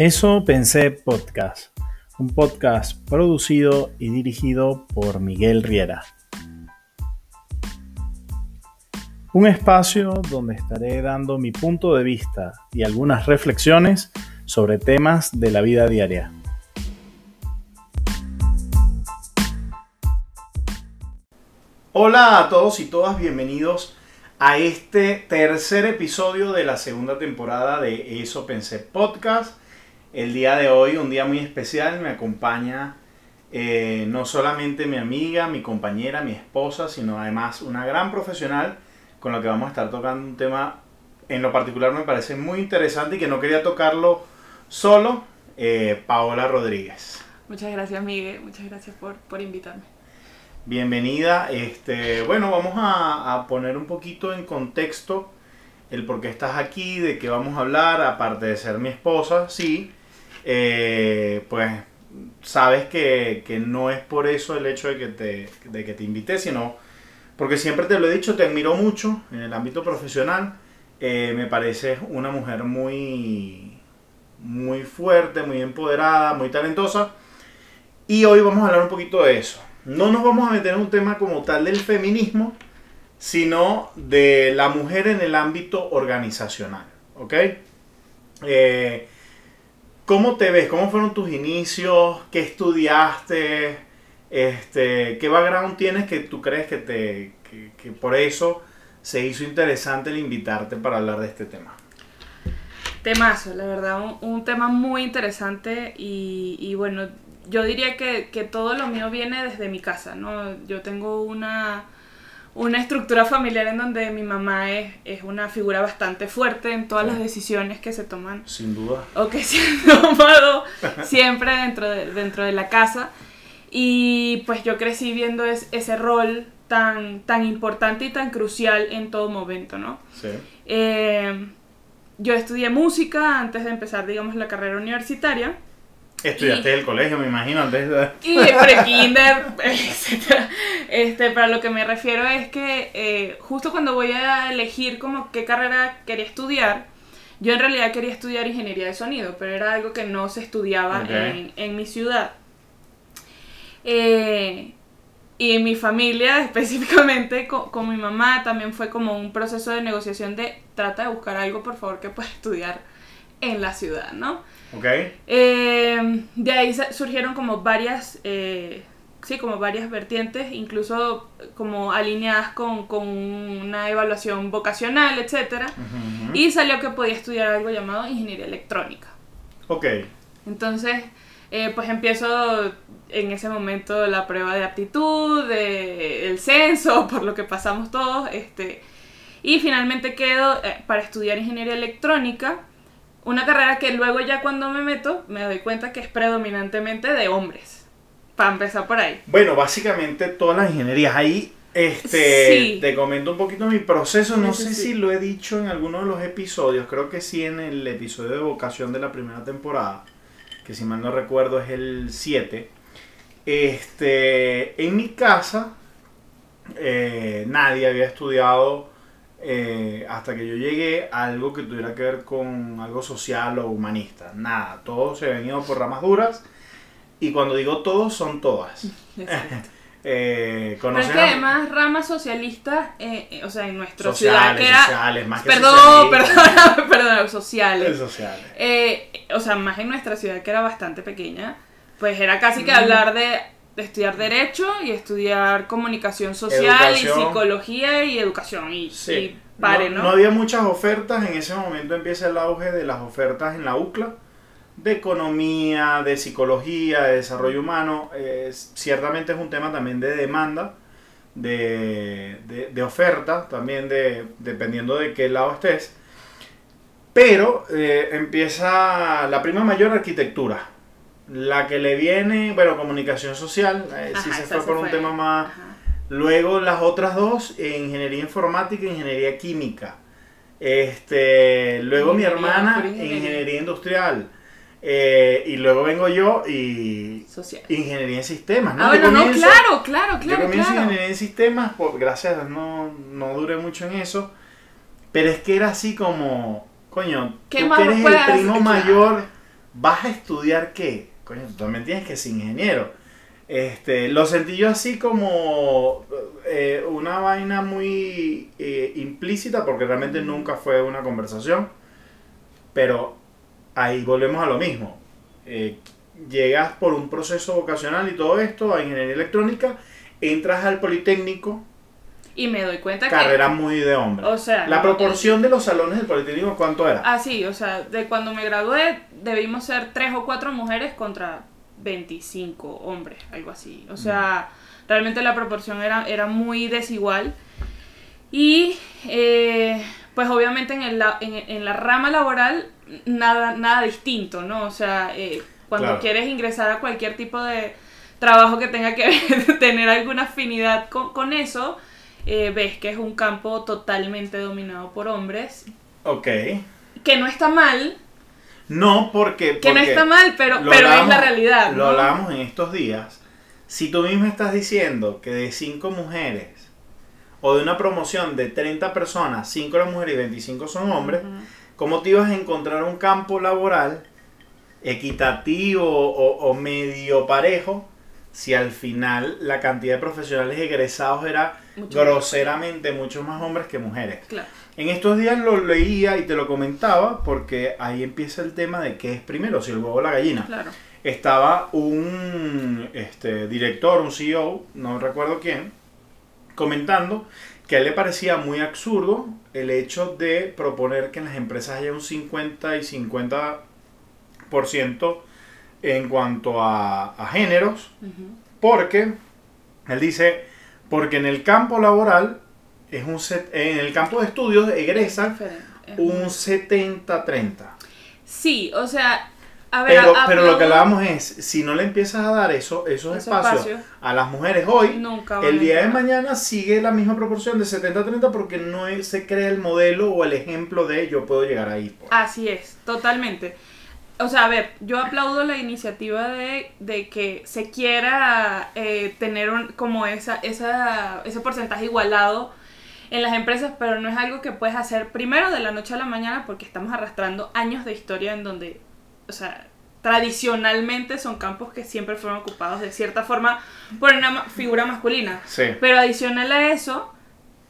Eso pensé podcast, un podcast producido y dirigido por Miguel Riera. Un espacio donde estaré dando mi punto de vista y algunas reflexiones sobre temas de la vida diaria. Hola a todos y todas, bienvenidos a este tercer episodio de la segunda temporada de Eso Pensé Podcast. El día de hoy, un día muy especial, me acompaña eh, no solamente mi amiga, mi compañera, mi esposa, sino además una gran profesional con la que vamos a estar tocando un tema en lo particular me parece muy interesante y que no quería tocarlo solo, eh, Paola Rodríguez. Muchas gracias, Miguel. Muchas gracias por, por invitarme. Bienvenida. Este, bueno, vamos a, a, poner un poquito en contexto el por qué estás aquí, de qué vamos a hablar, aparte de ser mi esposa, sí. Eh, pues sabes que, que, no es por eso el hecho de que, te, de que te invité, sino porque siempre te lo he dicho, te admiro mucho en el ámbito profesional. Eh, me pareces una mujer muy, muy fuerte, muy empoderada, muy talentosa. Y hoy vamos a hablar un poquito de eso. No nos vamos a meter en un tema como tal del feminismo, sino de la mujer en el ámbito organizacional. ¿Ok? Eh, ¿Cómo te ves? ¿Cómo fueron tus inicios? ¿Qué estudiaste? Este, ¿Qué background tienes que tú crees que, te, que, que por eso se hizo interesante el invitarte para hablar de este tema? Temazo, la verdad, un, tema muy interesante y, y bueno, yo diría que, que, todo lo mío viene desde mi casa, ¿no? Yo tengo una, una estructura familiar en donde mi mamá es, es, una figura bastante fuerte en todas las decisiones que se toman. Sin duda. O que se han tomado siempre dentro de, dentro de la casa. Y pues yo crecí viendo es, ese rol tan, tan importante y tan crucial en todo momento, ¿no? Sí. Eh, yo estudié música antes de empezar, digamos, la carrera universitaria. Estudiaste y, el colegio, me imagino, antes de... Y pre-kinder, etc. Este, para lo que me refiero es que eh, justo cuando voy a elegir como qué carrera quería estudiar, yo en realidad quería estudiar ingeniería de sonido, pero era algo que no se estudiaba okay. en, en, mi ciudad. Eh, y en mi familia, específicamente con, con, mi mamá, también fue como un proceso de negociación de trata de buscar algo, por favor, que pueda estudiar en la ciudad, ¿no? Ok. Eh, de ahí surgieron como varias, eh, sí, como varias vertientes, incluso como alineadas con, con una evaluación vocacional, etc. Uh -huh. Y salió que podía estudiar algo llamado ingeniería electrónica. Ok. Entonces, eh, pues empiezo en ese momento la prueba de aptitud, de, el censo, por lo que pasamos todos, este, y finalmente quedo eh, para estudiar ingeniería electrónica, una carrera que luego ya cuando me meto me doy cuenta que es predominantemente de hombres, para empezar por ahí. Bueno, básicamente todas las ingenierías, ahí este, sí. te comento un poquito mi proceso, no sí, sé sí. si lo he dicho en alguno de los episodios, creo que sí en el episodio de vocación de la primera temporada, que si mal no recuerdo es el 7, este, en mi casa eh, nadie había estudiado eh, hasta que yo llegué algo que tuviera que ver con algo social o humanista. Nada, todos se han ido por ramas duras y cuando digo todos son todas. Eh, Pero es que además ramas socialistas, eh, o sea, en nuestra sociales, ciudad que era... Sociales, más que perdón, perdón, perdón, sociales. sociales. O sea, más en nuestra ciudad que era bastante pequeña, pues era casi que hablar de, de estudiar Derecho y estudiar Comunicación Social educación. y Psicología y Educación y, sí. y pare, no, ¿no? No había muchas ofertas, en ese momento empieza el auge de las ofertas en la UCLA de economía, de psicología, de desarrollo humano. Eh, ciertamente es un tema también de demanda, de, de, de oferta, también de, dependiendo de qué lado estés. Pero eh, empieza la prima mayor arquitectura. La que le viene, bueno, comunicación social, eh, Ajá, sí se fue por un fue. tema más... Ajá. Luego las otras dos, ingeniería informática e ingeniería química. Este, luego mi hermana, ingeniería. ingeniería industrial. Eh, y luego vengo yo y Social. ingeniería en sistemas. ¿no? Ah, bueno, no, claro, claro, claro. Yo comienzo claro. ingeniería en sistemas, por, gracias no, no duré mucho en eso, pero es que era así como, coño, ¿Qué tú que eres el primo hacer? mayor ¿vas a estudiar qué? Coño, tú también tienes que ser ingeniero. Este, lo sentí yo así como eh, una vaina muy eh, implícita porque realmente nunca fue una conversación. Pero ahí volvemos a lo mismo. Eh, llegas por un proceso vocacional y todo esto a ingeniería electrónica, entras al Politécnico, Y me doy cuenta carrera muy de hombre. que... O sea... La proporción de los salones del Politécnico, ¿cuánto era? Ah, sí, o sea, de cuando me gradué debimos ser tres o cuatro mujeres contra 25 hombres, algo así. O sea, realmente la proporción era, era muy desigual. Y eh, pues obviamente en, el, la- en, en la rama laboral nada, nada distinto, ¿no? O sea, eh, cuando Claro. quieres ingresar a cualquier tipo de trabajo que tenga que ver- tener alguna afinidad con, con eso, eh, ves que es un campo totalmente dominado por hombres, Ok. que no está mal, No, porque... que no está mal, pero, pero es la realidad. Lo ¿no? hablábamos en estos días. Si tú mismo estás diciendo que de 5 mujeres o de una promoción de 30 personas, 5 eran mujeres y 25 son hombres. ¿cómo te ibas a encontrar un campo laboral equitativo o, o medio parejo si al final la cantidad de profesionales egresados era Mucho groseramente mucho más hombres que mujeres? Claro. En estos días lo leía y te lo comentaba porque ahí empieza el tema de qué es primero, si el huevo o la gallina. Claro. Estaba un este, director, un CEO, no recuerdo quién, comentando que a él le parecía muy absurdo el hecho de proponer que en las empresas haya un 50 y 50% en cuanto a, a géneros, porque él dice, porque en el campo laboral, es un set- en el campo de estudios egresa. Es un muy- 70-30. Sí, o sea, a ver, Pero, a- pero lo que hablábamos es, si no le empiezas a dar eso, esos, Esos espacios, espacios. a las mujeres hoy, Nunca el día de mañana sigue la misma proporción de 70-30 porque no se crea el modelo o el ejemplo de yo puedo llegar ahí. pues. Así es, totalmente. O sea, a ver, yo aplaudo la iniciativa de, de que se quiera eh, tener un, como esa, esa, ese porcentaje igualado en las empresas, pero no es algo que puedes hacer primero de la noche a la mañana porque estamos arrastrando años de historia en donde, o sea, tradicionalmente son campos que siempre fueron ocupados de cierta forma por una figura masculina. Sí. Pero adicional a eso,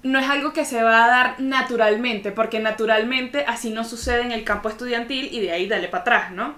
no es algo que se va a dar naturalmente, porque naturalmente así no sucede en el campo estudiantil y de ahí dale para atrás, ¿no?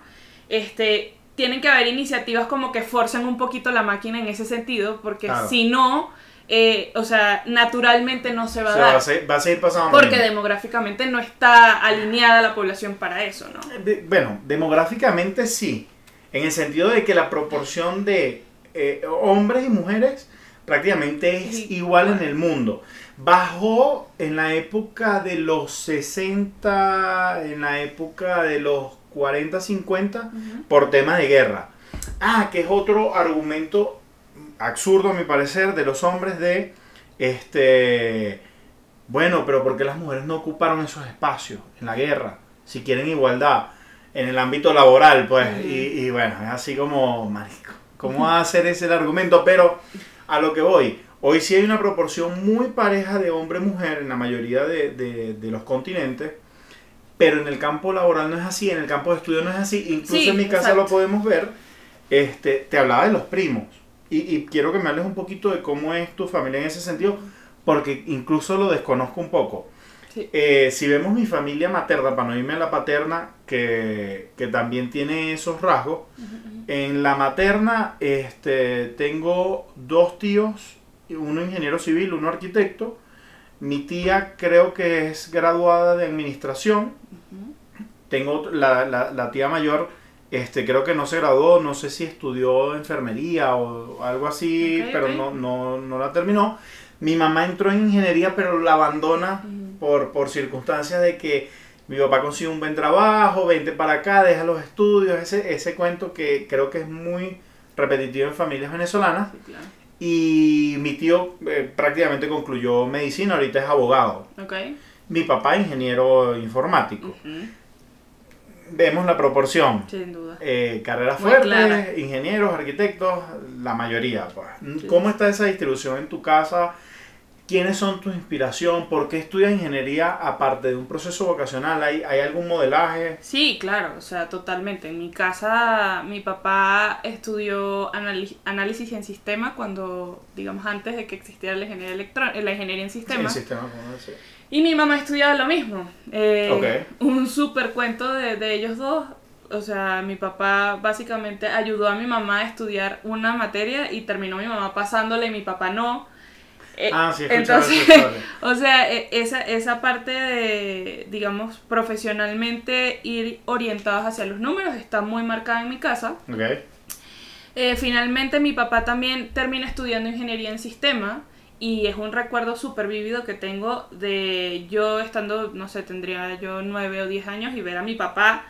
Este, tienen que haber iniciativas como que forcen un poquito la máquina en ese sentido, porque Claro. si no, eh, o sea, naturalmente no se va O a dar. va, a seguir, va a seguir pasando. porque mismo. demográficamente no está alineada la población para eso, ¿no? De- Bueno, demográficamente sí, en el sentido de que la proporción de eh, hombres y mujeres prácticamente es Sí. igual en el mundo. Bajó en la época de los 60, en la época de los 40, 50, Ujú. por temas de guerra. Ah, que es otro argumento absurdo a mi parecer de los hombres de este bueno, pero ¿por qué las mujeres no ocuparon esos espacios en la guerra? Si quieren igualdad en el ámbito laboral, pues, Ujú. y, y bueno, es así como, marico, ¿cómo va a ser ese el argumento? Pero a lo que voy, hoy sí hay una proporción muy pareja de hombre-mujer en la mayoría de, de- de los continentes, pero en el campo laboral no es así, en el campo de estudio no es así, incluso Sí, en mi casa exacto. lo podemos ver, este, te hablaba de los primos, y, y quiero que me hables un poquito de cómo es tu familia en ese sentido, porque incluso lo desconozco un poco. Sí. Eh, si vemos mi familia materna, para no irme a la paterna, que, que también tiene esos rasgos, en la materna este, tengo dos tíos, uno ingeniero civil, uno arquitecto. Mi tía creo que es graduada de administración. Tengo la, la- la tía mayor, este, creo que no se graduó, no sé si estudió enfermería o algo así, pero. No, no, no la terminó. Mi mamá entró en ingeniería, pero la abandona por, por circunstancias de que mi papá consigue un buen trabajo, vente para acá, deja los estudios, ese, ese cuento que creo que es muy repetitivo en familias venezolanas. Sí, claro. Y mi tío eh, prácticamente concluyó medicina, ahorita es abogado. Mi papá ingeniero informático. Vemos la proporción. Sin duda. Eh, carreras Muy fuertes, clara. ingenieros, arquitectos, la mayoría. pues. Sí. ¿Cómo está esa distribución en tu casa? ¿quiénes son tu inspiración? ¿Por qué estudias ingeniería aparte de un proceso vocacional? ¿Hay, hay algún modelaje? Sí, claro, o sea, totalmente. En mi casa, mi papá estudió análisis en sistema cuando, digamos, antes de que existiera la ingeniería, la ingeniería en Sí, sistemas. el sistema, ¿cómo decir? Y mi mamá estudiaba lo mismo. Eh, Ok. Un super cuento de, de ellos dos. O sea, mi papá básicamente ayudó a mi mamá a estudiar una materia y terminó mi mamá pasándole y mi papá no. Eh, Ah, sí, entonces, o sea, e- esa, esa parte de, digamos, profesionalmente ir orientados hacia los números está muy marcada en mi casa. Ok. Eh, finalmente mi papá también termina estudiando ingeniería en sistema y es un recuerdo súper vívido que tengo de yo estando, no sé, tendría yo nueve o diez años y ver a mi papá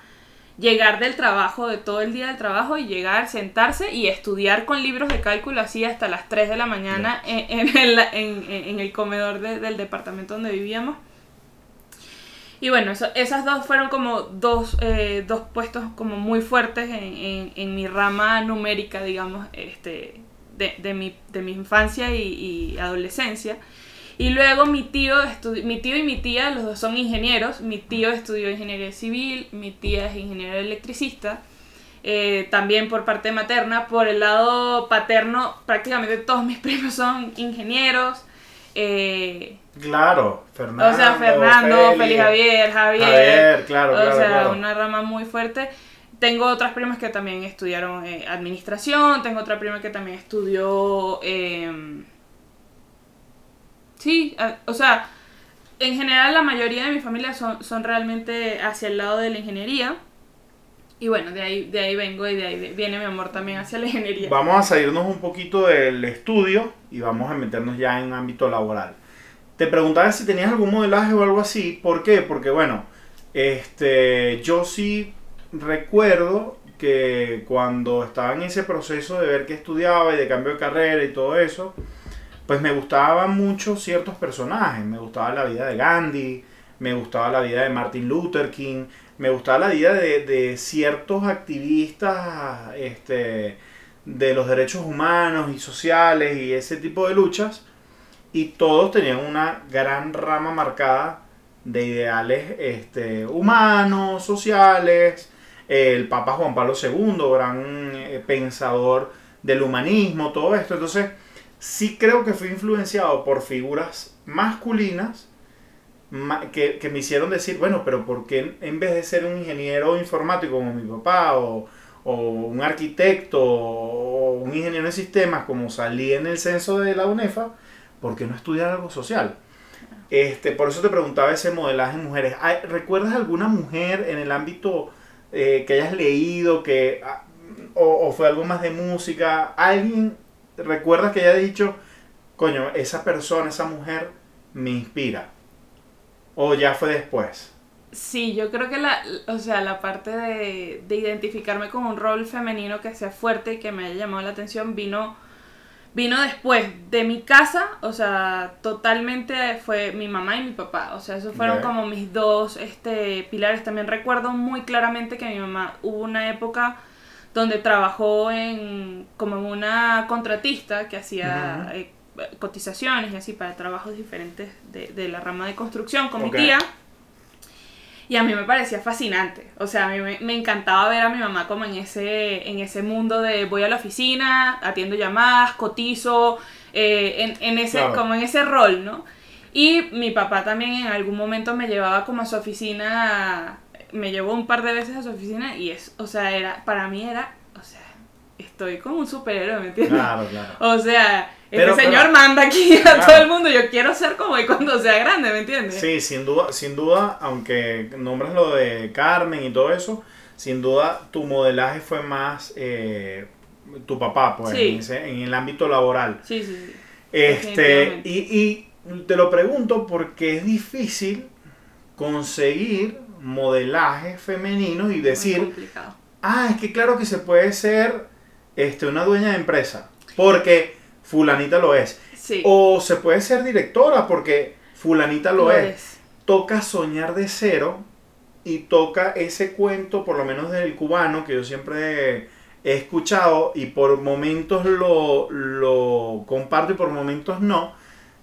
llegar del trabajo, de todo el día del trabajo y llegar, sentarse y estudiar con libros de cálculo así hasta las 3 de la mañana en, en el, en- en el comedor de- del departamento donde vivíamos. Y bueno, eso- esas dos fueron como dos, eh, dos puestos como muy fuertes en mi rama numérica, digamos, este, de, de mi, de mi infancia y, y adolescencia. Y luego mi tío, mi tío y mi tía, los dos son ingenieros. Mi tío estudió ingeniería civil, mi tía es ingeniera electricista. eh, también por parte materna. Por el lado paterno, prácticamente todos mis primos son ingenieros. eh, Claro, Fernando. o sea, Fernando, Feli, Javier, Javier. Javier, claro, o claro, sea, claro. una rama muy fuerte. Tengo otras primas que también estudiaron eh, administración. Tengo otra prima que también estudió. eh, sí, o sea, en general la mayoría de mi familia son, son realmente hacia el lado de la ingeniería. Y bueno, de ahí, de ahí vengo y de ahí viene mi amor también hacia la ingeniería. Vamos a salirnos un poquito del estudio y vamos a meternos ya en ámbito laboral. Te preguntaba si tenías algún modelaje o algo así. ¿Por qué? Porque bueno, este, yo sí recuerdo que cuando estaba en ese proceso de ver qué estudiaba y de cambio de carrera y todo eso, pues me gustaban mucho ciertos personajes. Me gustaba la vida de Gandhi, me gustaba la vida de Martin Luther King, me gustaba la vida de, de ciertos activistas este, de los derechos humanos y sociales y ese tipo de luchas. Y todos tenían una gran rama marcada de ideales este, humanos, sociales. El Papa Juan Pablo II, gran eh, pensador del humanismo, todo esto. Entonces, sí creo que fui influenciado por figuras masculinas ma- que, me hicieron decir, bueno, pero ¿por qué en vez de ser un ingeniero informático como mi papá o, un arquitecto o un ingeniero en sistemas como salí en el censo de la UNEFA, ¿por qué no estudiar algo social? Este, por eso te preguntaba ese modelaje en mujeres. ¿Hay- ¿Recuerdas alguna mujer en el ámbito eh, que hayas leído que, ah, o, o fue algo más de música? ¿Alguien recuerdas que haya dicho, coño, esa persona, esa mujer me inspira? ¿O ya fue después? Sí, yo creo que la, o sea, la parte de, de identificarme con un rol femenino que sea fuerte y que me haya llamado la atención vino, vino después de mi casa, o sea, totalmente fue mi mamá y mi papá, o sea, esos fueron como mis dos este, pilares. También recuerdo muy claramente que mi mamá hubo una época donde trabajó en como en una contratista que hacía eh, cotizaciones y así para trabajos diferentes de, de la rama de construcción con mi tía. Y a mí me parecía fascinante. O sea, a mí me, me encantaba ver a mi mamá como en ese, en ese mundo de voy a la oficina, atiendo llamadas, cotizo, eh, en, en ese, Claro. como en ese rol, ¿no? Y mi papá también en algún momento me llevaba como a su oficina, me llevó un par de veces a su oficina y es, o sea, era, para mí era, o sea, estoy como un superhéroe, ¿me entiendes? Claro, claro. O sea, Pero, este señor pero- manda aquí a Claro. todo el mundo, yo quiero ser como él cuando sea grande, ¿me entiendes? Sí, sin duda, sin duda, aunque nombres lo de Carmen y todo eso, sin duda tu modelaje fue más eh, tu papá, pues, Sí. en, ese- en el ámbito laboral. Sí, sí, sí. Este, y, y te lo pregunto porque es difícil conseguir modelajes femeninos y decir, ah, es que claro que se puede ser este, una dueña de empresa, porque fulanita lo es. Sí. O se puede ser directora, porque fulanita lo, lo es. es. Toca soñar de cero y toca ese cuento, por lo menos del cubano, que yo siempre he escuchado y por momentos lo, lo comparto y por momentos no,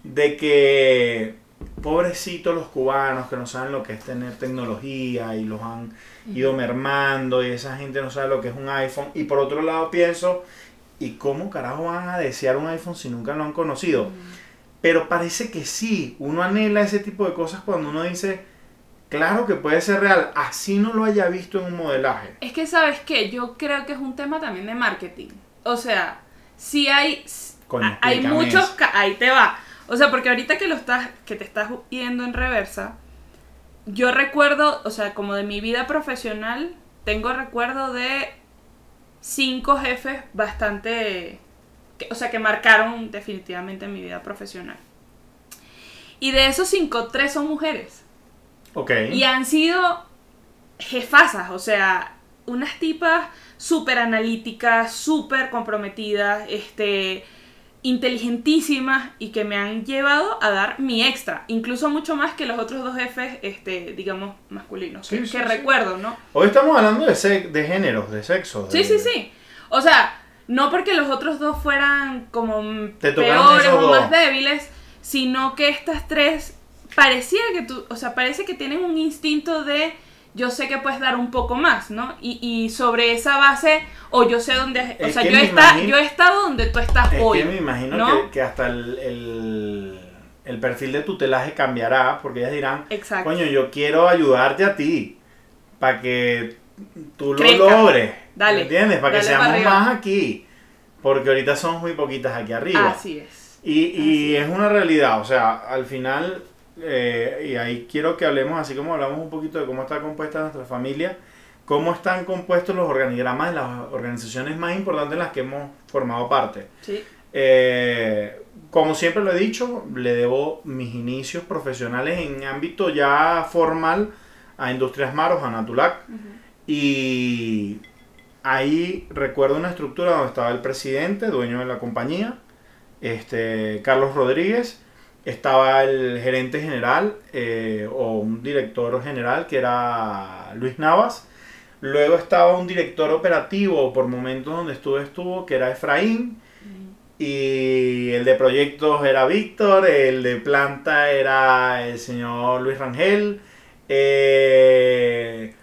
de que pobrecitos los cubanos que no saben lo que es tener tecnología y los han ido mermando y esa gente no sabe lo que es un iPhone. Y por otro lado pienso, ¿y cómo carajo van a desear un iPhone si nunca lo han conocido? Pero parece que sí, uno anhela ese tipo de cosas cuando uno dice, claro que puede ser real, así no lo haya visto en un modelaje. Es que, ¿sabes qué? Yo creo que es un tema también de marketing. O sea, si hay... Coño, hay muchos... Ahí te va. O sea, porque ahorita que lo estás... Que te estás yendo en reversa, yo recuerdo, o sea, como de mi vida profesional, tengo recuerdo de cinco jefes bastante... que- o sea, que marcaron definitivamente mi vida profesional. Y de esos cinco, tres son mujeres. Ok. Y han sido jefazas, o sea, unas tipas súper analíticas, súper comprometidas, este, inteligentísimas y que me han llevado a dar mi extra, incluso mucho más que los otros dos jefes, este, digamos, masculinos, Sí, que, sí, que sí. recuerdo, ¿no? Hoy estamos hablando de, de géneros, de sexo. Sí, de- sí, sí. O sea, no porque los otros dos fueran como Te peores o dos. más débiles, sino que estas tres pareciera que tú, o sea, parece que tienen un instinto de yo sé que puedes dar un poco más, ¿no? Y, y sobre esa base, o yo sé dónde, o Es sea, yo, está, imagino- yo he estado donde tú estás Es hoy. que me imagino ¿no? que, que hasta el, el, el perfil de tutelaje cambiará, porque ellas dirán, Exacto. coño, yo quiero ayudarte a ti, para que tú lo Crezca. logres. Dale, ¿Me entiendes? Para que seamos para más aquí. Porque ahorita somos muy poquitas aquí arriba. Así es. Y, y Así es una realidad, o sea, al final, eh, y ahí quiero que hablemos, así como hablamos un poquito de cómo está compuesta nuestra familia, cómo están compuestos los organigramas de las organizaciones más importantes en las que hemos formado parte. Sí. Eh, como siempre lo he dicho, le debo mis inicios profesionales en ámbito ya formal a Industrias Maros, a Natulac. Y ahí recuerdo una estructura donde estaba el presidente, dueño de la compañía, este, Carlos Rodríguez, estaba el gerente general eh, o un director general que era Luis Navas. Luego estaba un director operativo por momentos donde estuve estuvo, que era Efraín. Y el de proyectos era Víctor, el de planta era el señor Luis Rangel. eh,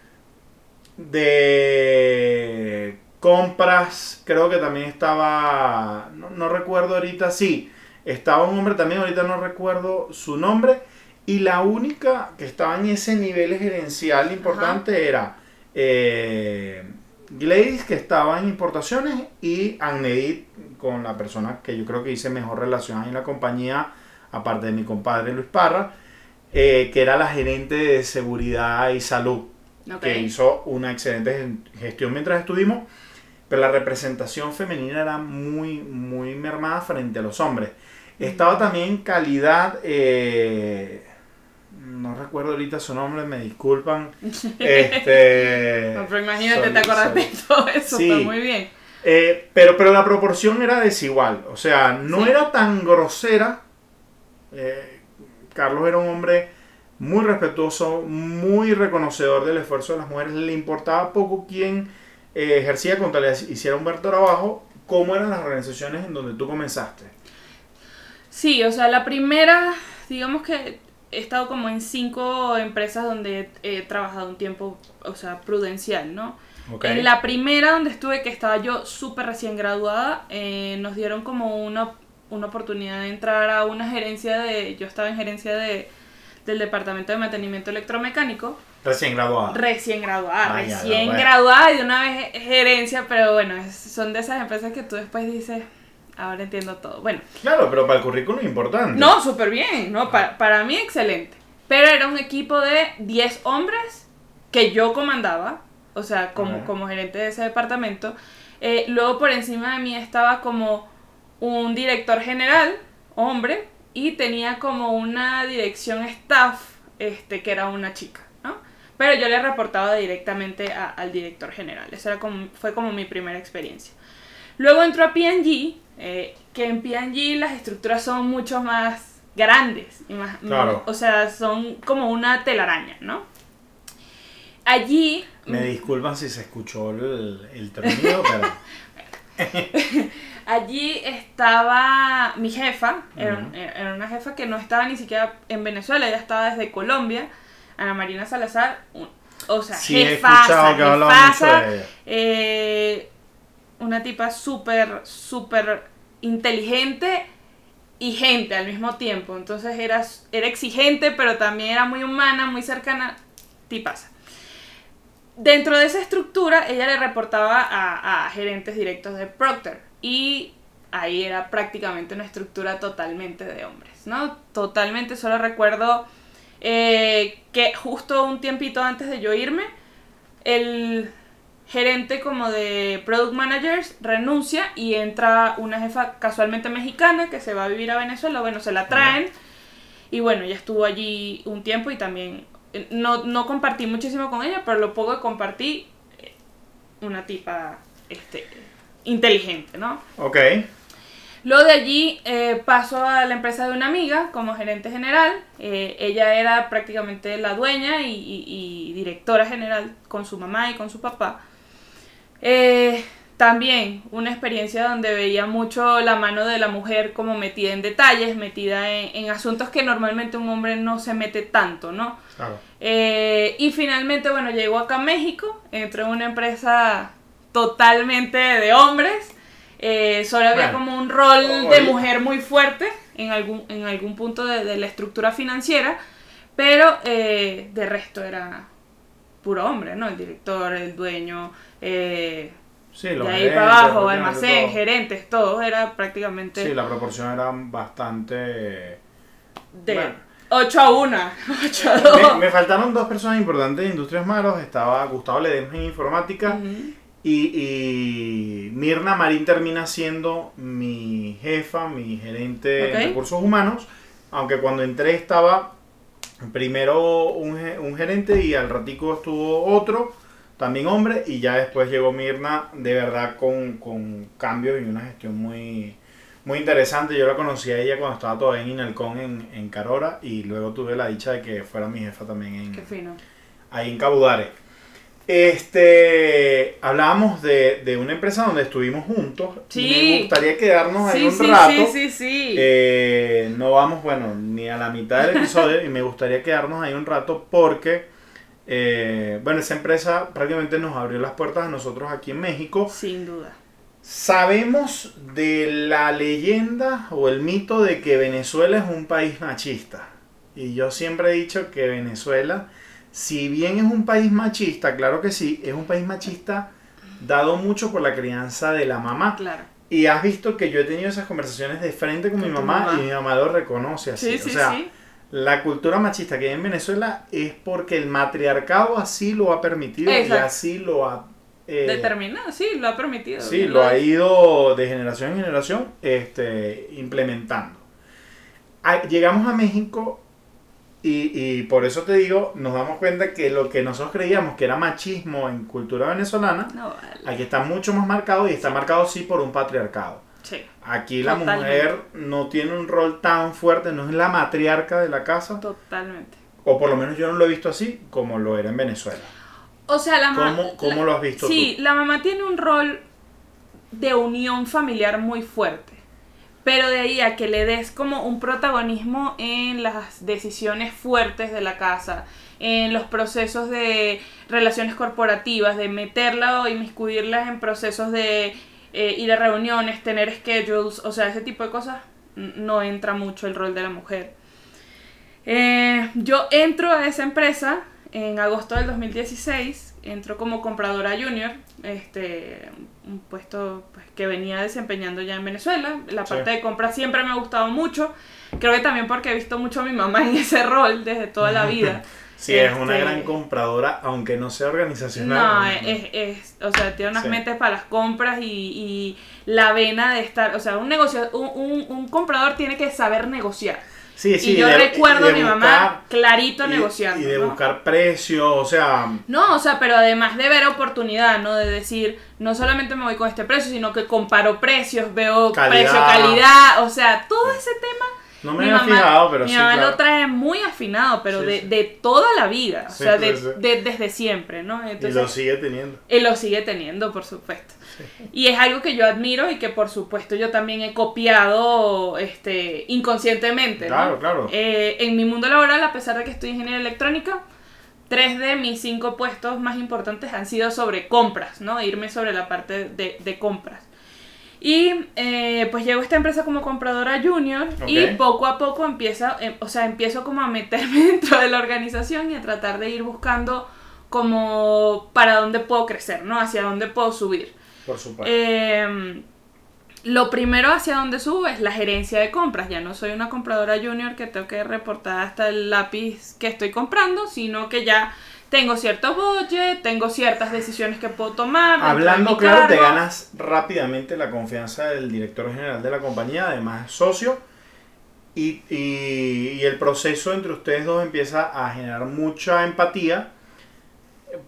de compras, creo que también estaba, no, no recuerdo ahorita, sí, estaba un hombre también, ahorita no recuerdo su nombre. Y la única que estaba en ese nivel gerencial importante era eh, Gladys, que estaba en importaciones, y Agnedit, con la persona que yo creo que hice mejor relación en la compañía, aparte de mi compadre Luis Parra, eh, que era la gerente de seguridad y salud, que hizo una excelente gestión mientras estuvimos, pero la representación femenina era muy, muy mermada frente a los hombres. Estaba también calidad, eh, no recuerdo ahorita su nombre, me disculpan. Este, No, pero imagínate, te acuerdas de todo eso, Sí. está muy bien. Eh, pero, pero la proporción era desigual. O sea, no Sí. era tan grosera. Eh, Carlos era un hombre muy respetuoso, muy reconocedor del esfuerzo de las mujeres. Le importaba poco quién eh, ejercía contra le hiciera un buen trabajo. ¿Cómo eran las organizaciones en donde tú comenzaste? Sí, o sea, la primera, digamos que he estado como en cinco empresas donde he, trabajado un tiempo, o sea, prudencial, ¿no? Ok. En la primera donde estuve, que estaba yo súper recién graduada, eh, nos dieron como una, una oportunidad de entrar a una gerencia de, yo estaba en gerencia de, del departamento de mantenimiento electromecánico, Recién graduada. recién graduada, Ah, recién graduada y de una vez gerencia, pero bueno, son de esas empresas que tú después dices, ahora entiendo todo. Bueno, Claro, pero para el currículum es importante. no, súper bien, no, pa- para mí excelente. Pero era un equipo de 10 hombres que yo comandaba, o sea, como, Ajá. como gerente de ese departamento. Eh, luego por encima de mí estaba como un director general, hombre, y tenía como una dirección staff, este, que era una chica, ¿no? Pero yo le reportaba directamente a- al director general. Esa era como, fue como mi primera experiencia. Luego entró a P&G, eh, que en P&G las estructuras son mucho más grandes. Y más, Claro. O sea, son como una telaraña, ¿no? Allí, Me disculpan si se escuchó el, el tronido, pero... Allí estaba mi jefa, era, era, una jefa que no estaba ni siquiera en Venezuela, ella estaba desde Colombia, Ana Marina Salazar, o sea, jefa, eh, una tipa súper, súper inteligente y gente al mismo tiempo. Entonces era, era exigente, pero también era muy humana, muy cercana. Tipas. Dentro de esa estructura, ella le reportaba a, gerentes directos de Procter. Y ahí era prácticamente una estructura totalmente de hombres, ¿no? Totalmente, solo recuerdo eh, que justo un tiempito antes de yo irme, el gerente como de product managers renuncia y entra una jefa casualmente mexicana que se va a vivir a Venezuela, bueno, se la traen y bueno, ella estuvo allí un tiempo y también eh, no, no compartí muchísimo con ella, pero lo poco que compartí, eh, una tipa este, inteligente, ¿no? Ok. Luego de allí eh, paso a la empresa de una amiga como gerente general. ella era prácticamente la dueña y, directora general con su mamá y con su papá. Eh, también una experiencia donde veía mucho la mano de la mujer como metida en detalles, metida en, asuntos que normalmente un hombre no se mete tanto, ¿no? Eh, y finalmente, bueno, llegó acá a México, entró en una empresa totalmente de hombres, eh, solo había como un rol de mujer muy fuerte en algún, en algún punto de, la estructura financiera, pero de resto era puro hombre, ¿no? El director, el dueño, eh, sí, de ahí para abajo, almacén, gerentes, todo era prácticamente... Sí, la proporción era bastante... De 8 a 1, 8 a 2. Me, faltaron dos personas importantes de Industrias Maros, estaba Gustavo Ledesma en informática y, Mirna Marín termina siendo mi jefa, mi gerente de recursos humanos, aunque cuando entré estaba primero un, un gerente y al ratico estuvo otro también hombre, y ya después llegó Mirna de verdad con, con cambios y una gestión muy, muy interesante. Yo la conocí a ella cuando estaba todavía en Inalcón en, en Carora y luego tuve la dicha de que fuera mi jefa también en, Qué fino. ahí en Cabudare. Este, hablábamos de, de, una empresa donde estuvimos juntos. Sí. Me gustaría quedarnos ahí un rato. Sí, sí, sí. Eh, no vamos, bueno, ni a la mitad del episodio y me gustaría quedarnos ahí un rato porque eh, bueno, esa empresa prácticamente nos abrió las puertas a nosotros aquí en México. Sin duda. Sabemos de la leyenda o el mito de que Venezuela es un país machista. Y yo siempre he dicho que Venezuela, si bien es un país machista, claro que sí, es un país machista dado mucho por la crianza de la mamá. Claro. Y has visto que yo he tenido esas conversaciones de frente con, mi mamá, y mi mamá lo reconoce así. Sí, o sea, sí la cultura machista que hay en Venezuela es porque el matriarcado así lo ha permitido y así lo ha... Eh, Determinado, sí, lo ha permitido. Sí, lo ha ido de generación en generación este, implementando. llegamos a México y, y, por eso te digo, nos damos cuenta que lo que nosotros creíamos que era machismo en cultura venezolana, aquí está mucho más marcado y está marcado sí por un patriarcado. Aquí la mujer no tiene un rol tan fuerte, no es la matriarca de la casa. Totalmente. O por lo menos yo no lo he visto así como lo era en Venezuela. O sea, la mamá... ¿Cómo, lo has visto sí, la mamá tiene un rol de unión familiar muy fuerte. Pero de ahí a que le des como un protagonismo en las decisiones fuertes de la casa, en los procesos de relaciones corporativas, de meterla o inmiscuirlas en procesos de eh, ir a reuniones, tener schedules, o sea, ese tipo de cosas, no entra mucho el rol de la mujer. Eh, yo entro a esa empresa en agosto del 2016, entro como compradora junior, este, un puesto pues, que venía desempeñando ya en Venezuela. La parte de compra siempre me ha gustado mucho, creo que también porque he visto mucho a mi mamá en ese rol desde toda la vida. Sí, es una gran este, compradora, aunque no sea organizacional. No, es, es o sea, tiene unas mentes para las compras y, y, la vena de estar, o sea, un negocio, un, un, comprador tiene que saber negociar. Sí, sí, y yo recuerdo a mi mamá clarito negociando. Y de buscar precios, o sea... No, o sea, pero además de ver oportunidad, ¿no? De decir, no solamente me voy con este precio, sino que comparo precios, veo precio-calidad, o sea, todo ese tema No me mi había mamá, fijado, pero mi sí, mamá claro. lo trae muy afinado, pero Sí, de, sí. de toda la vida, o sea, de, de- desde siempre, ¿no? Y lo sigue teniendo. y lo sigue teniendo, por supuesto. Y es algo que yo admiro y que por supuesto yo también he copiado este, inconscientemente. ¿no? Claro, claro. Eh, en mi mundo laboral, a pesar de que estoy ingeniera electrónica, tres de mis cinco puestos más importantes han sido sobre compras, ¿no? Irme sobre la parte de, de compras. Y eh, pues llego a esta empresa como compradora junior y poco a poco empieza, em- o sea, empiezo como a meterme dentro de la organización y a tratar de ir buscando como para dónde puedo crecer, ¿no? Hacia dónde puedo subir. Por supuesto. Eh, lo primero hacia donde subo es la gerencia de compras. Ya no soy una compradora junior que tengo que reportar hasta el lápiz que estoy comprando, sino que ya tengo cierto budget, tengo ciertas decisiones que puedo tomar. Hablando claro, te ganas rápidamente la confianza del director general de la compañía, además socio, y, y- y el proceso entre ustedes dos empieza a generar mucha empatía,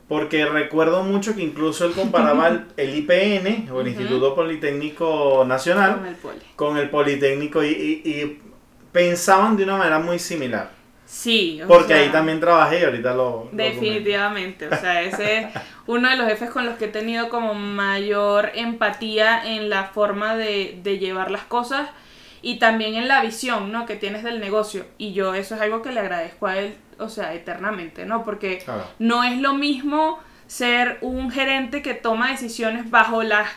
porque recuerdo mucho que incluso él comparaba el, el IPN, o el. Instituto Politécnico Nacional, Con el poli. con el Politécnico, y, y- y pensaban de una manera muy similar, Sí, o porque sea, ahí también trabajé y ahorita lo... Definitivamente, o sea, ese es uno de los jefes con los que he tenido como mayor empatía en la forma de, de llevar las cosas y también en la visión, ¿no? Que tienes del negocio. Y yo eso es algo que le agradezco a él, o sea, eternamente, ¿no? Porque Claro. no es lo mismo ser un gerente que toma decisiones bajo las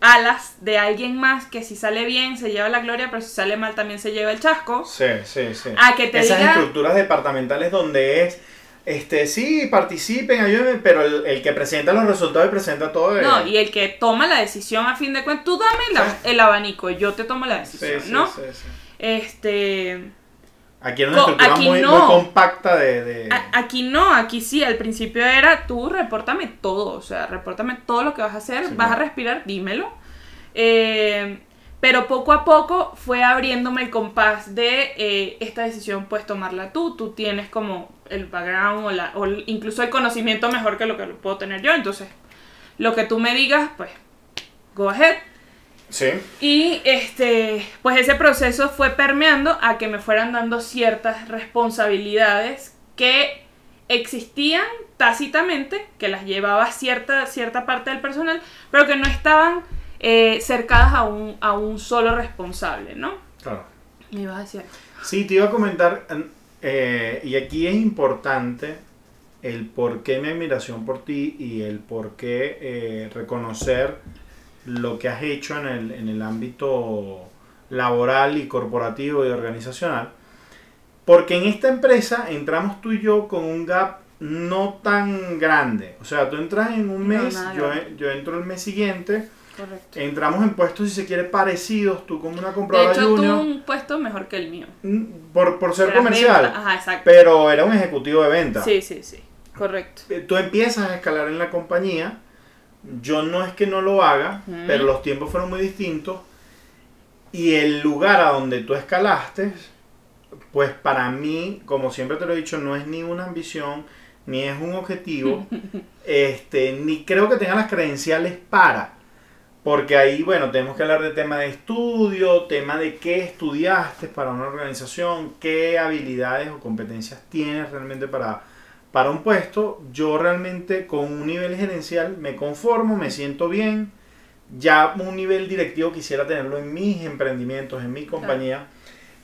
alas de alguien más que si sale bien se lleva la gloria, pero si sale mal también se lleva el chasco. Sí, sí, sí. A que te Esas diga- estructuras departamentales donde es, este, sí, participen, ayúdenme, pero el, el que presenta los resultados y presenta todo. es- No, y el que toma la decisión a fin de cuentas, tú dame la- el abanico, yo te tomo la Sí, decisión, sí, ¿no? sí, sí. Este, Aquí era una Co- estructura aquí muy, no. muy compacta de... aquí no, aquí sí, al principio era tú repórtame todo, o sea, repórtame todo lo que vas a hacer, Sí, vas a respirar, dímelo. Eh, pero poco a poco fue abriéndome el compás de eh, esta decisión puedes tomarla tú, tú tienes como el background o, la, o incluso el conocimiento mejor que lo que lo puedo tener yo, entonces lo que tú me digas, pues, go ahead. Sí, Y este, pues ese proceso fue permeando a que me fueran dando ciertas responsabilidades que existían tácitamente, que las llevaba cierta, cierta parte del personal, pero que no estaban eh, cercadas a un, a un solo responsable, ¿no? claro. Me ibas a decir. Sí, te iba a comentar, eh, y aquí es importante el por qué mi admiración por ti y el por qué eh, reconocer lo que has hecho en el, en el ámbito laboral y corporativo y organizacional. Porque en esta empresa entramos tú y yo con un gap no tan grande. O sea, tú entras en un No, mes, nada yo, yo entro el mes siguiente, Correcto. entramos en puestos, si se quiere, parecidos, tú como una De compradora hecho, tuvo junior, un puesto mejor que el mío. mm, por, por ser Era comercial. venta. Ajá, exacto. Pero era un ejecutivo de venta. Sí, sí, sí. Correcto. Eh, Tú empiezas a escalar en la compañía. Yo no es que no lo haga, pero los tiempos fueron muy distintos. Y el lugar a donde tú escalaste, pues para mí, como siempre te lo he dicho, no es ni una ambición, ni es un objetivo, este, ni creo que tenga las credenciales para. Porque ahí, bueno, tenemos que hablar de tema de estudio, tema de qué estudiaste para una organización, qué habilidades o competencias tienes realmente para, para un puesto. Yo realmente con un nivel gerencial me conformo, me siento bien. Ya un nivel directivo quisiera tenerlo en mis emprendimientos, en mi compañía.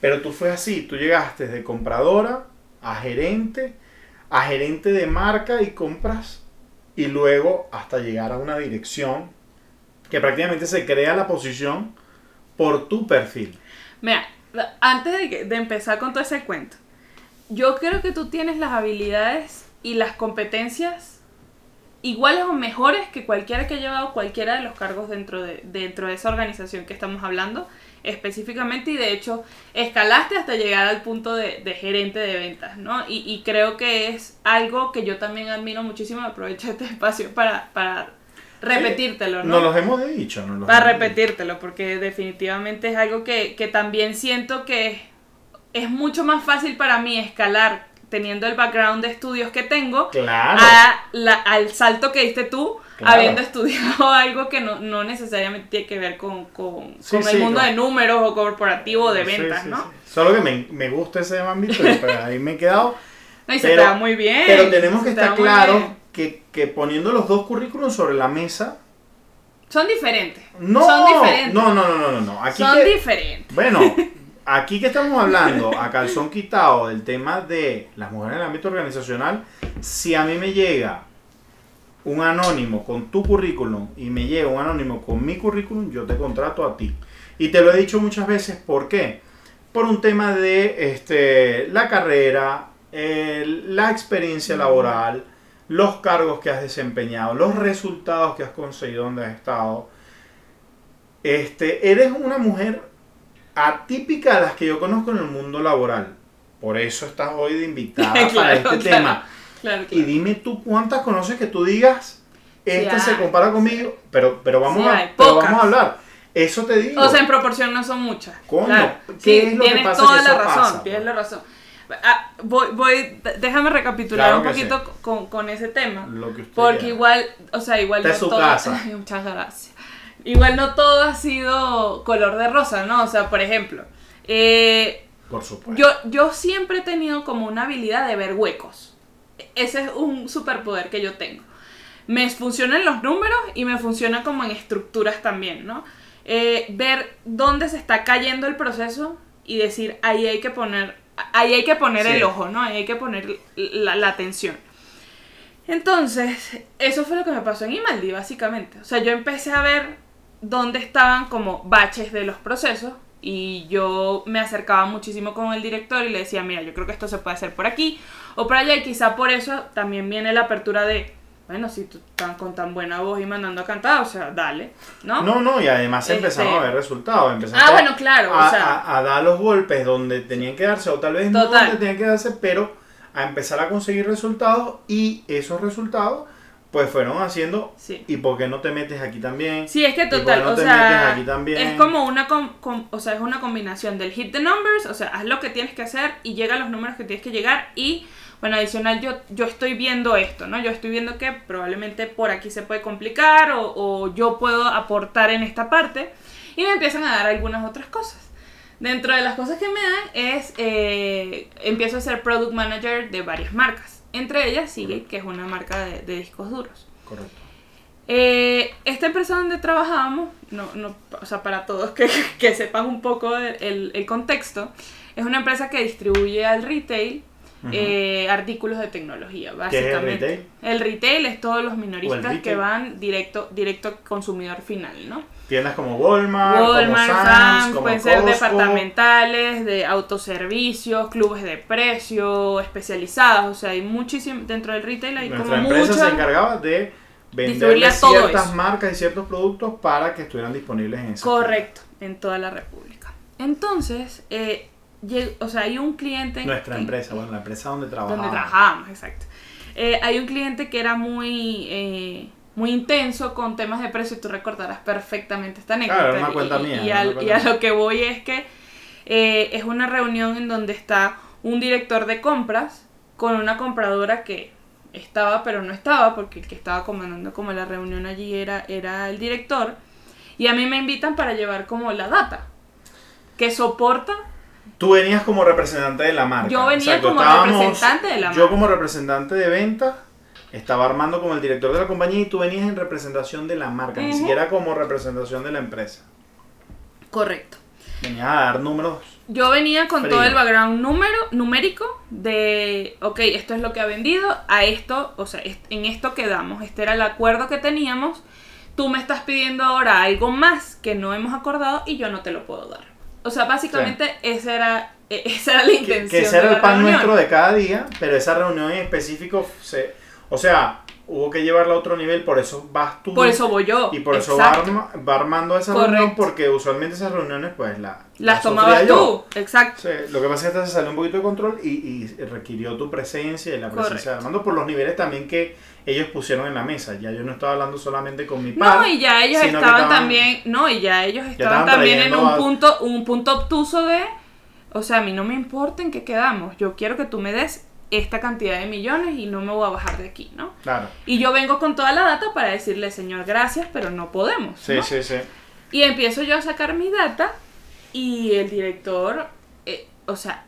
Pero tú fue así, tú llegaste de compradora a gerente, a gerente de marca y compras y luego hasta llegar a una dirección que prácticamente se crea la posición por tu perfil. Mira, antes de, de empezar con todo ese cuento, yo creo que tú tienes las habilidades y las competencias iguales o mejores que cualquiera que ha llevado cualquiera de los cargos dentro de, dentro de esa organización que estamos hablando específicamente y de hecho escalaste hasta llegar al punto de, gerente de ventas, ¿no? Y, y creo que es algo que yo también admiro muchísimo, aprovecho este espacio para, para repetírtelo, ¿no? Nos los hemos dicho, nos los Para hemos dicho. repetírtelo, porque definitivamente es algo que, que también siento que es mucho más fácil para mí escalar teniendo el background de estudios que tengo Claro. a la- al salto que diste tú Claro. habiendo estudiado algo que no, no necesariamente tiene que ver con, con, Sí, con sí, el mundo claro. de números o corporativo o de ventas, sí, ¿no? Solo que me, me gusta ese ámbito y pues ahí me he quedado. No, y se Pero- te da muy bien. Pero tenemos que estar bien. Que, que poniendo los dos currículums sobre la mesa. Son diferentes. No, Son diferentes. no, no, no, no, no. Aquí Son que- diferentes. Bueno, aquí que estamos hablando a calzón quitado del tema de las mujeres en el ámbito organizacional, si a mí me llega un anónimo con tu currículum y me llega un anónimo con mi currículum, yo te contrato a ti. Y te lo he dicho muchas veces, ¿por qué? Por un tema de este, la carrera, la experiencia laboral, los cargos que has desempeñado, los resultados que has conseguido donde has estado. Este, eres una mujer atípica a las que yo conozco en el mundo laboral. Por eso estás hoy de invitada para Claro, este claro. tema. Claro, Y dime tú cuántas conoces que tú digas, esta Sí se compara conmigo, pero, pero, vamos Sí a, pero vamos a hablar. Eso te digo. O sea, en proporción no son muchas. Coño, Claro. ¿qué es lo que tienes pasa toda que la razón. tienes la razón. Ah, voy, voy, déjame recapitular Claro un poquito con, con ese tema. Lo que usted Porque quiera. igual, o sea, igual no su todo. casa. Ay, muchas gracias. Igual no todo ha sido color de rosa, ¿no? O sea, por ejemplo, eh, Por supuesto. yo, yo siempre he tenido como una habilidad de ver huecos. Ese es un superpoder que yo tengo. Me funcionan los números y me funciona como en estructuras también, ¿no? Eh, ver dónde se está cayendo el proceso y decir, ahí hay que poner, ahí hay que poner Sí. el ojo, ¿no? Ahí hay que poner la, la atención. Entonces, eso fue lo que me pasó en Imaldi, básicamente. O sea, yo empecé a ver dónde estaban como baches de los procesos y yo me acercaba muchísimo con el director y le decía, mira, yo creo que esto se puede hacer por aquí o por allá y quizá por eso también viene la apertura de, bueno, si tú estás con tan buena voz y mandando a cantar, o sea, dale, ¿no? No, no, y además Este- empezaron a ver resultados. Empezaron Ah, bueno, claro, a, o sea, a- a dar los golpes donde tenían que darse, o tal vez no Total. donde tenían que darse, pero a empezar a conseguir resultados y esos resultados pues fueron haciendo sí. ¿y por qué no te metes aquí también? Sí, es que ¿Y por qué total, no o te metes sea, aquí también? es como una com- com- o sea, es una combinación del hit the numbers, o sea, haz lo que tienes que hacer y llega a los números que tienes que llegar y bueno, adicional yo, yo estoy viendo esto, ¿no? Yo estoy viendo que probablemente por aquí se puede complicar o, o yo puedo aportar en esta parte y me empiezan a dar algunas otras cosas. Dentro de las cosas que me dan es, eh, empiezo a ser product manager de varias marcas. Entre ellas Seagate, que es una marca de- de discos duros. Correcto. Eh, esta empresa donde trabajábamos, no, no, o sea, para todos que, que sepan un poco el, el- el contexto, es una empresa que distribuye al retail eh, artículos de tecnología, ¿Qué es el básicamente. retail? El retail es todos los minoristas que van directo, directo al consumidor final, ¿no? Tiendas como Walmart, Walmart, como Sam's, Sam's, como pueden ser departamentales, de autoservicios, clubes de precio, especializados, o sea, hay muchísimo, dentro del retail hay Nuestra como empresa se encargaba de todo ciertas eso. marcas y ciertos productos para que estuvieran disponibles en esa Correcto, en toda la República. Entonces, eh, o sea, hay un cliente... Nuestra empresa, bueno, la empresa donde trabajamos. Donde trabajábamos, exacto. Eh, hay un cliente que era muy, eh, muy intenso con temas de precio, tú recordarás perfectamente esta anécdota. Claro, una Y- cuenta y, mía, Y, una y a lo que voy es que eh, es una reunión en donde está un director de compras con una compradora que estaba pero no estaba porque el que estaba comandando como la reunión allí era, era el director y a mí me invitan para llevar como la data que soporta Tú venías como representante de la marca. Yo venía como estábamos- representante de la Yo marca. como representante de ventas, estaba Armando como el director de la compañía y tú venías en representación de la marca, ni siquiera como representación de la empresa. correcto Venías a dar números. Yo venía con Frío. todo el background número, numérico de, ok, esto es lo que ha vendido, a esto, o sea, en esto quedamos, este era el acuerdo que teníamos, tú me estás pidiendo ahora algo más que no hemos acordado y yo no te lo puedo dar. O sea, básicamente esa, era, e- esa era la intención. que ese era el pan reunión. nuestro de cada día, pero esa reunión en específico, se, o sea, hubo que llevarla a otro nivel, por eso vas tú. Por eso voy yo. Y por eso va, arma- va armando esa Correcto. reunión, porque usualmente esas reuniones, pues la. Las la tomabas yo. tú, exacto. Sí, lo que pasa es que se salió un poquito de control y, y requirió tu presencia y la presencia Correcto. de Armando por los niveles también que ellos pusieron en la mesa. Ya yo no estaba hablando solamente con mi par. No, y ya ellos estaban, estaban- también, no, y ya ellos estaban estaban también en un a- punto, un punto obtuso de, o sea, a mí no me importa en qué quedamos, yo quiero que tú me des esta cantidad de millones y no me voy a bajar de aquí, ¿no? Claro. Y yo vengo con toda la data para decirle, señor, gracias, pero no podemos. Sí, ¿no? sí, sí. Y empiezo yo a sacar mi data y el director, eh, o sea,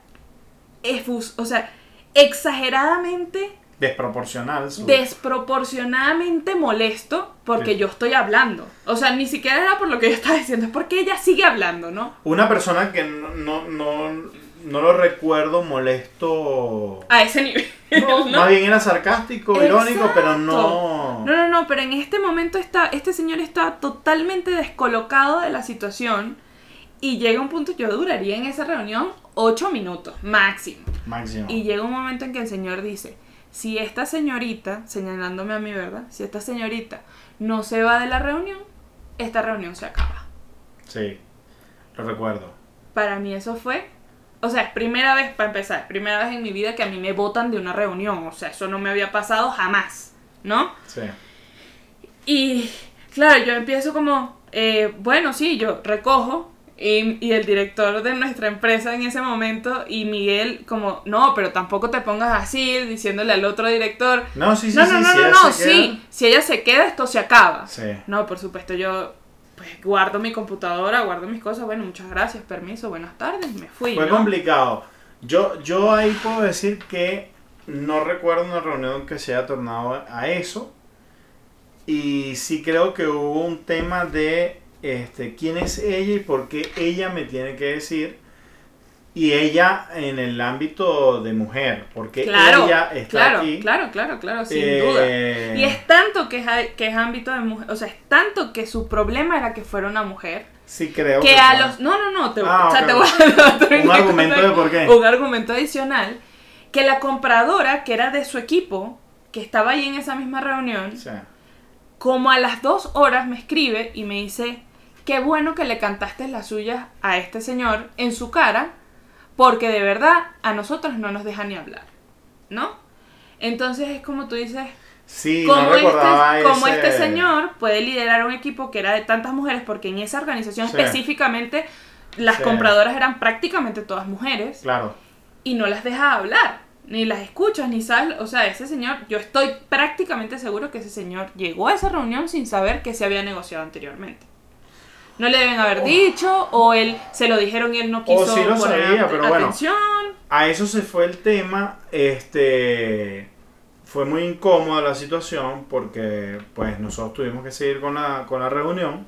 o sea, exageradamente, Desproporcional. su- desproporcionadamente molesto porque Sí. yo estoy hablando. O sea, ni siquiera era por lo que yo estaba diciendo, es porque ella sigue hablando, ¿no? Una persona que no, no, no, no lo recuerdo molesto. A ese nivel. No, ¿no? Más bien era sarcástico, irónico, pero no. No, no, no, pero en este momento está, este señor está totalmente descolocado de la situación y llega un punto, yo duraría en esa reunión ocho minutos máximo. Máximo. Y llega un momento en que el señor dice, si esta señorita, señalándome a mí, ¿verdad? Si esta señorita no se va de la reunión, esta reunión se acaba. Sí, lo recuerdo. Para mí eso fue, o sea, es primera vez, para empezar, primera vez en mi vida que a mí me votan de una reunión, o sea, eso no me había pasado jamás, ¿no? Sí. Y claro, yo empiezo como, eh, bueno, sí, yo recojo. Y, y el director de nuestra empresa en ese momento y Miguel como, no, pero tampoco te pongas así, diciéndole al otro director, No, sí, sí, no, sí. no, no, si no, no, queda- sí, si ella se queda esto se acaba. Sí. No, por supuesto, yo pues guardo mi computadora, guardo mis cosas, bueno, muchas gracias, permiso, buenas tardes, me fui. Fue ¿no? complicado. Yo, yo ahí puedo decir que no recuerdo una reunión que se haya tornado a eso. Y sí creo que hubo un tema de este, quién es ella y por qué ella me tiene que decir. Y ella en el ámbito de mujer, porque Claro, ella está claro, aquí. claro, claro, claro, sin eh, duda. Y es tanto que es, que es ámbito de mujer, o sea, es tanto que su problema era que fuera una mujer, Sí creo que a fue. los... No, no, no, te, Ah, o sea, te voy a Un argumento de por qué. Un argumento adicional, que la compradora, que era de su equipo, que estaba ahí en esa misma reunión, como a las dos horas me escribe y me dice, qué bueno que le cantaste las suyas a este señor en su cara, porque de verdad a nosotros no nos deja ni hablar, ¿no? Entonces es como tú dices, sí, no recordaba este, ese- este señor puede liderar un equipo que era de tantas mujeres, porque en esa organización Sí. específicamente las Sí. compradoras eran prácticamente todas mujeres Claro. y no las deja hablar, ni las escuchas, ni sabes, o sea, ese señor, yo estoy prácticamente seguro que ese señor llegó a esa reunión sin saber que se había negociado anteriormente. No le deben haber dicho, o él se lo dijeron y él no quiso sí lo poner sabía, pero bueno. atención. A eso se fue el tema. Este fue muy incómoda la situación porque pues nosotros tuvimos que seguir con la, con la reunión.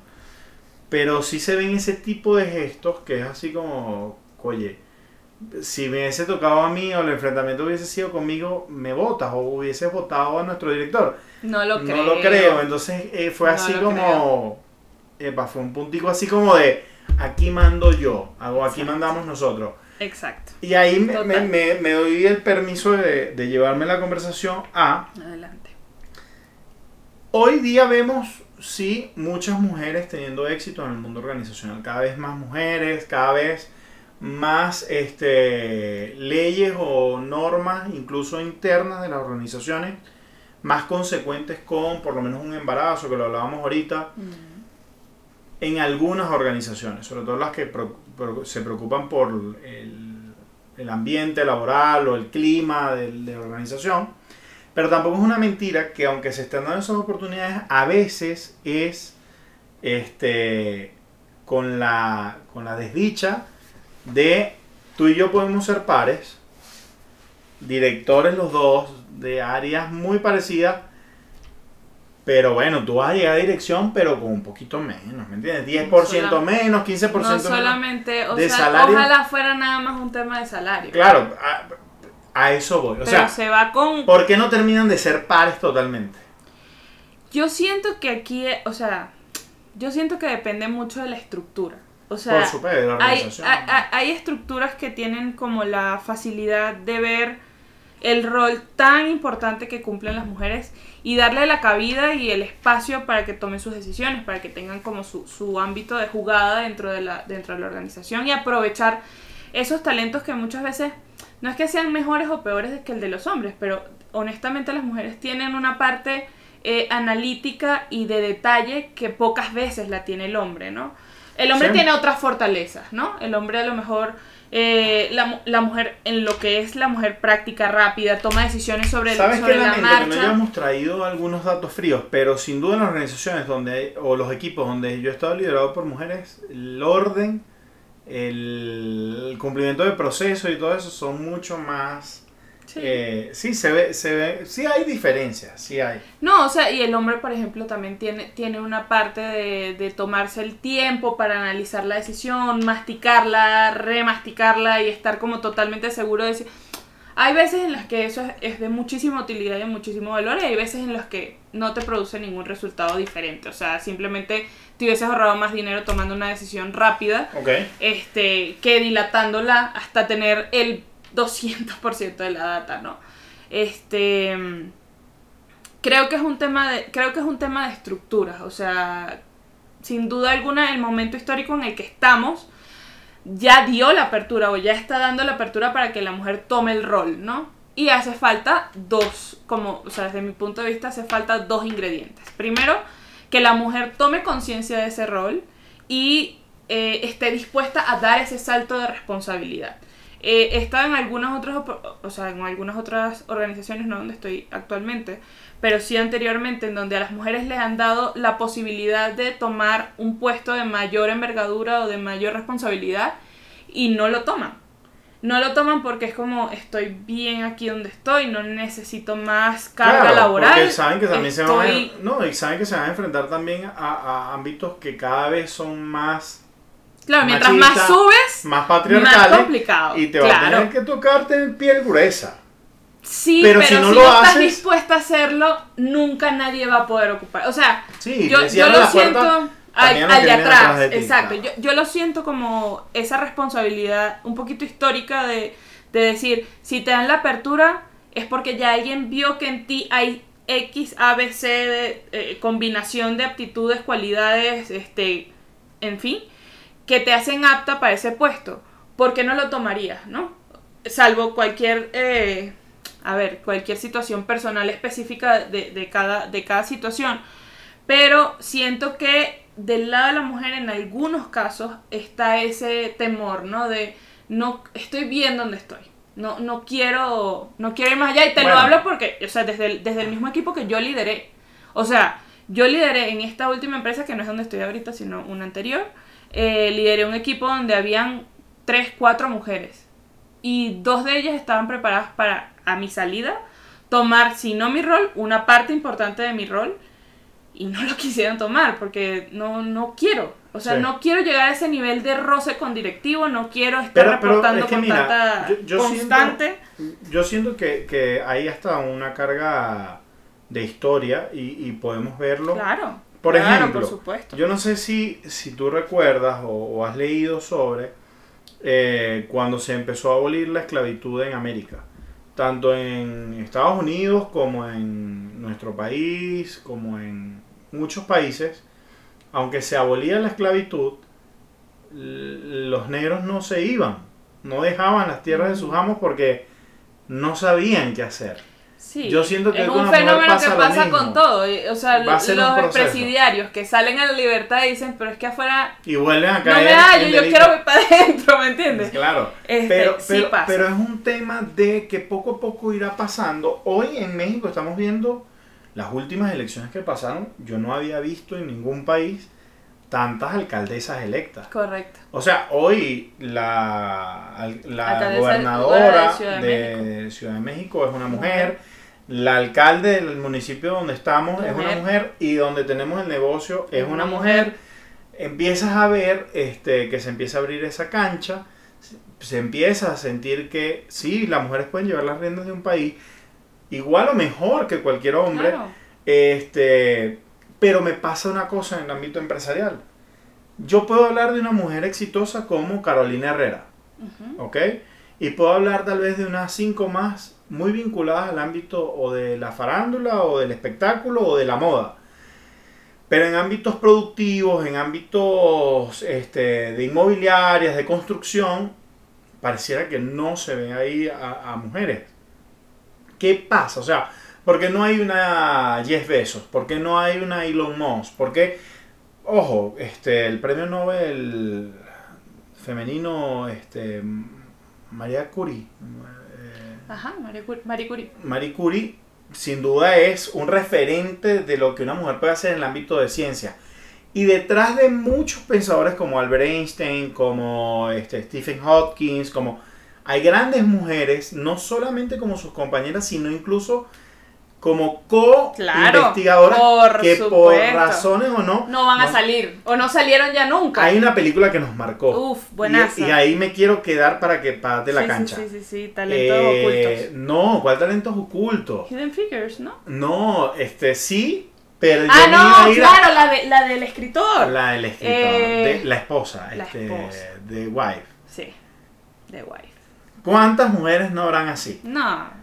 Pero sí se ven ese tipo de gestos que es así como, oye, si me hubiese tocado a mí o el enfrentamiento hubiese sido conmigo, me votas o hubieses votado a nuestro director. No lo creo. No lo creo. Entonces eh, fue No así como, epa, fue un puntico así como de, aquí mando yo, o aquí Exacto. mandamos nosotros. Exacto. Y ahí me, doy el permiso de, de llevarme la conversación a... Adelante. Hoy día vemos, sí, muchas mujeres teniendo éxito en el mundo organizacional. Cada vez más mujeres, cada vez más este, leyes o normas, incluso internas de las organizaciones, más consecuentes con por lo menos un embarazo, que lo hablábamos ahorita, en algunas organizaciones, sobre todo las que se preocupan por el, el ambiente laboral o el clima del- de la organización. Pero tampoco es una mentira que aunque se estén dando esas oportunidades, a veces es este, con, la, con la desdicha de tú y yo podemos ser pares, directores los dos, de áreas muy parecidas, pero bueno, tú vas a llegar a dirección, pero con un poquito menos, ¿me entiendes? 10% Sola- menos, 15% No menos. solamente, o de sea, salario. ojalá fuera nada más un tema de salario. Claro, a, a eso voy. O pero sea, se va con ¿por qué no terminan de ser pares totalmente? Yo siento que aquí, o sea, yo siento que depende mucho de la estructura. O sea, Por supuesto, de la organización. hay- hay- hay estructuras que tienen como la facilidad de ver el rol tan importante que cumplen las mujeres y darle la cabida y el espacio para que tomen sus decisiones, para que tengan como su, su ámbito de jugada dentro de, la, dentro de la organización y aprovechar esos talentos que muchas veces no es que sean mejores o peores que el de los hombres, pero honestamente las mujeres tienen una parte eh, analítica y de detalle que pocas veces la tiene el hombre, ¿no? El hombre Sí. tiene otras fortalezas, ¿no? El hombre a lo mejor eh, la, la, mujer, en lo que es la mujer práctica, rápida, toma decisiones sobre, ¿Sabes sobre que la marcha. Que no hayamos traído algunos datos fríos, pero sin duda en las organizaciones donde, o los equipos donde yo he estado liderado por mujeres, el orden, el, cumplimiento de proceso y todo eso son mucho más... Sí. Eh, sí, se ve, se ve, sí hay diferencias, sí hay. No, o sea, y el hombre, por ejemplo, también tiene, tiene una parte de, de tomarse el tiempo para analizar la decisión, masticarla, remasticarla y estar como totalmente seguro de decir... Hay veces en las que eso es, es, de muchísima utilidad y de muchísimo valor y hay veces en las que no te produce ningún resultado diferente. O sea, simplemente te hubieses ahorrado más dinero tomando una decisión rápida okay. este, que dilatándola hasta tener el 200% de la data, ¿no? Este creo que es un tema de creo que es un tema de estructuras, o sea, sin duda alguna el momento histórico en el que estamos ya dio la apertura o ya está dando la apertura para que la mujer tome el rol, ¿no? Y hace falta dos, como, o sea, desde mi punto de vista hace falta dos ingredientes. Primero, que la mujer tome conciencia de ese rol y eh, esté dispuesta a dar ese salto de responsabilidad. Eh, he estado en algunas otras, o sea, en algunas otras organizaciones, no donde estoy actualmente, pero sí anteriormente, en donde a las mujeres les han dado la posibilidad de tomar un puesto de mayor envergadura o de mayor responsabilidad y no lo toman. No lo toman porque es como estoy bien aquí donde estoy, no necesito más carga claro, laboral. Porque saben que también estoy... se van a, no, y saben que se van a enfrentar también a, a ámbitos que cada vez son más Claro, mientras más subes, más patriarcales, más complicado. Y te va a tener que tocarte en piel gruesa. Sí, Pero pero, si no si lo no estás haces- dispuesta a hacerlo, nunca nadie va a poder ocupar. O sea, Sí, yo, lo puerta siento al, al de atrás, atrás de ti, exacto. claro. Yo, yo lo siento como esa responsabilidad un poquito histórica de, de decir, si te dan la apertura es porque ya alguien vio que en ti hay X, A, B, C, de, eh, combinación de aptitudes, cualidades, este, en fin, que te hacen apta para ese puesto. ¿Por qué no lo tomarías, no? Salvo cualquier... eh, a ver, cualquier situación personal específica de, de, cada, de cada situación. Pero siento que del lado de la mujer en algunos casos está ese temor, ¿no? De no estoy bien donde estoy. No, no quiero no quiero ir más allá y te Bueno. lo hablo porque, o sea, desde el, desde el mismo equipo que yo lideré. O sea, yo lideré en esta última empresa, que no es donde estoy ahorita, sino una anterior, eh, lideré un equipo donde habían tres, cuatro mujeres. Y dos de ellas estaban preparadas para, a mi salida, tomar, si no mi rol, una parte importante de mi rol. Y no lo quisieron tomar porque no, no quiero. O sea, Sí. no quiero llegar a ese nivel de roce con directivo, no quiero estar Pero- pero reportando es que con mira, tanta yo- yo constante. Yo siento que, que hay hasta una carga de historia y, y podemos verlo. Claro. Por claro, ejemplo, por supuesto. Yo no sé si, si tú recuerdas o, o has leído sobre eh, cuando se empezó a abolir la esclavitud en América, tanto en Estados Unidos como en nuestro país, como en muchos países, aunque se abolía la esclavitud, los negros no se iban, no dejaban las tierras de sus amos porque no sabían qué hacer. Sí, Yo siento que es un fenómeno pasa que pasa mismo. con todo. O sea, los presidiarios que salen a la libertad y dicen, pero es que afuera Y vuelven a no caer. me hallo, yo delitos. quiero ir para adentro, ¿me entiendes? Claro, Este, pero, sí pasa. pero es un tema de que poco a poco irá pasando. Hoy en México estamos viendo las últimas elecciones que pasaron. Yo no había visto en ningún país tantas alcaldesas electas. Correcto. O sea, hoy la, la gobernadora de Ciudad de de Ciudad de México es una mujer. La alcalde del municipio donde estamos es una Mujer. y donde tenemos el negocio es una una mujer. Empiezas a ver este, que se empieza a abrir esa cancha, se empieza a sentir que sí, las mujeres pueden llevar las riendas de un país igual o mejor que cualquier hombre. Claro. Este, pero me pasa una cosa en el ámbito empresarial. Yo puedo hablar de una mujer exitosa como Carolina Herrera. ¿ok? Y puedo hablar tal vez de unas cinco más muy vinculadas al ámbito o de la farándula o del espectáculo o de la moda. Pero en ámbitos productivos, en ámbitos este, de inmobiliarias, de construcción, pareciera que no se ve ahí a, a mujeres. ¿Qué pasa? O sea, ¿por qué no hay una Jeff Bezos? ¿Por qué no hay una Elon Musk? ¿Por qué, ojo, este, el premio Nobel femenino, este, María Curie. eh, Ajá, Marie Curie. Marie Curie. Marie Curie sin duda es un referente de lo que una mujer puede hacer en el ámbito de ciencia. Y detrás de muchos pensadores como Albert Einstein, como este, Stephen Hopkins, como hay grandes mujeres, no solamente como sus compañeras, sino incluso como Claro, co-investigadoras por que por razones o no, No van a salir. O no salieron ya nunca. Hay una película que nos marcó. Uf, buenaza. Y, y ahí me quiero quedar para que pate la Sí, cancha. Sí, sí, sí, talentos Eh, ocultos. No, ¿cuál talentos ocultos? Hidden Figures, ¿no? No, este sí, pero yo Ah, me iba no, a ir a- claro, la, de, la del escritor. la del escritor, Eh, de- la esposa, la este, esposa. de Wife. Sí, The Wife. ¿Cuántas mujeres no habrán así? No.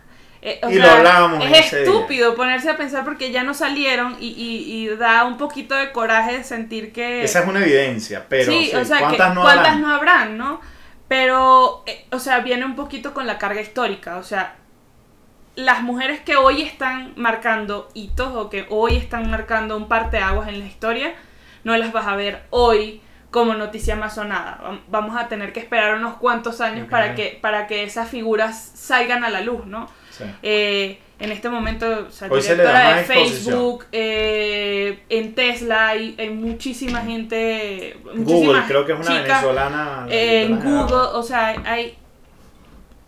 Eh, o Y lo sea, hablábamos es ese día. estúpido ponerse a pensar porque ya no salieron y, y, y da un poquito de coraje de sentir que... Esa es una evidencia, pero sí, sí, o sea, ¿cuántas que, no ¿cuántas habrán? no habrán, no? Pero, eh, o sea, viene un poquito con la carga histórica, o sea, las mujeres que hoy están marcando hitos o que hoy están marcando un parteaguas en la historia, no las vas a ver hoy como noticia más sonada. Vam- Vamos a tener que esperar unos cuantos años para, que, para que esas figuras salgan a la luz, ¿no? Sí. Eh, en este momento, o sea, directora de. Facebook, eh, en Tesla hay, hay muchísima gente, Google, creo que es una chicas, venezolana. la eh, en Google, o sea, hay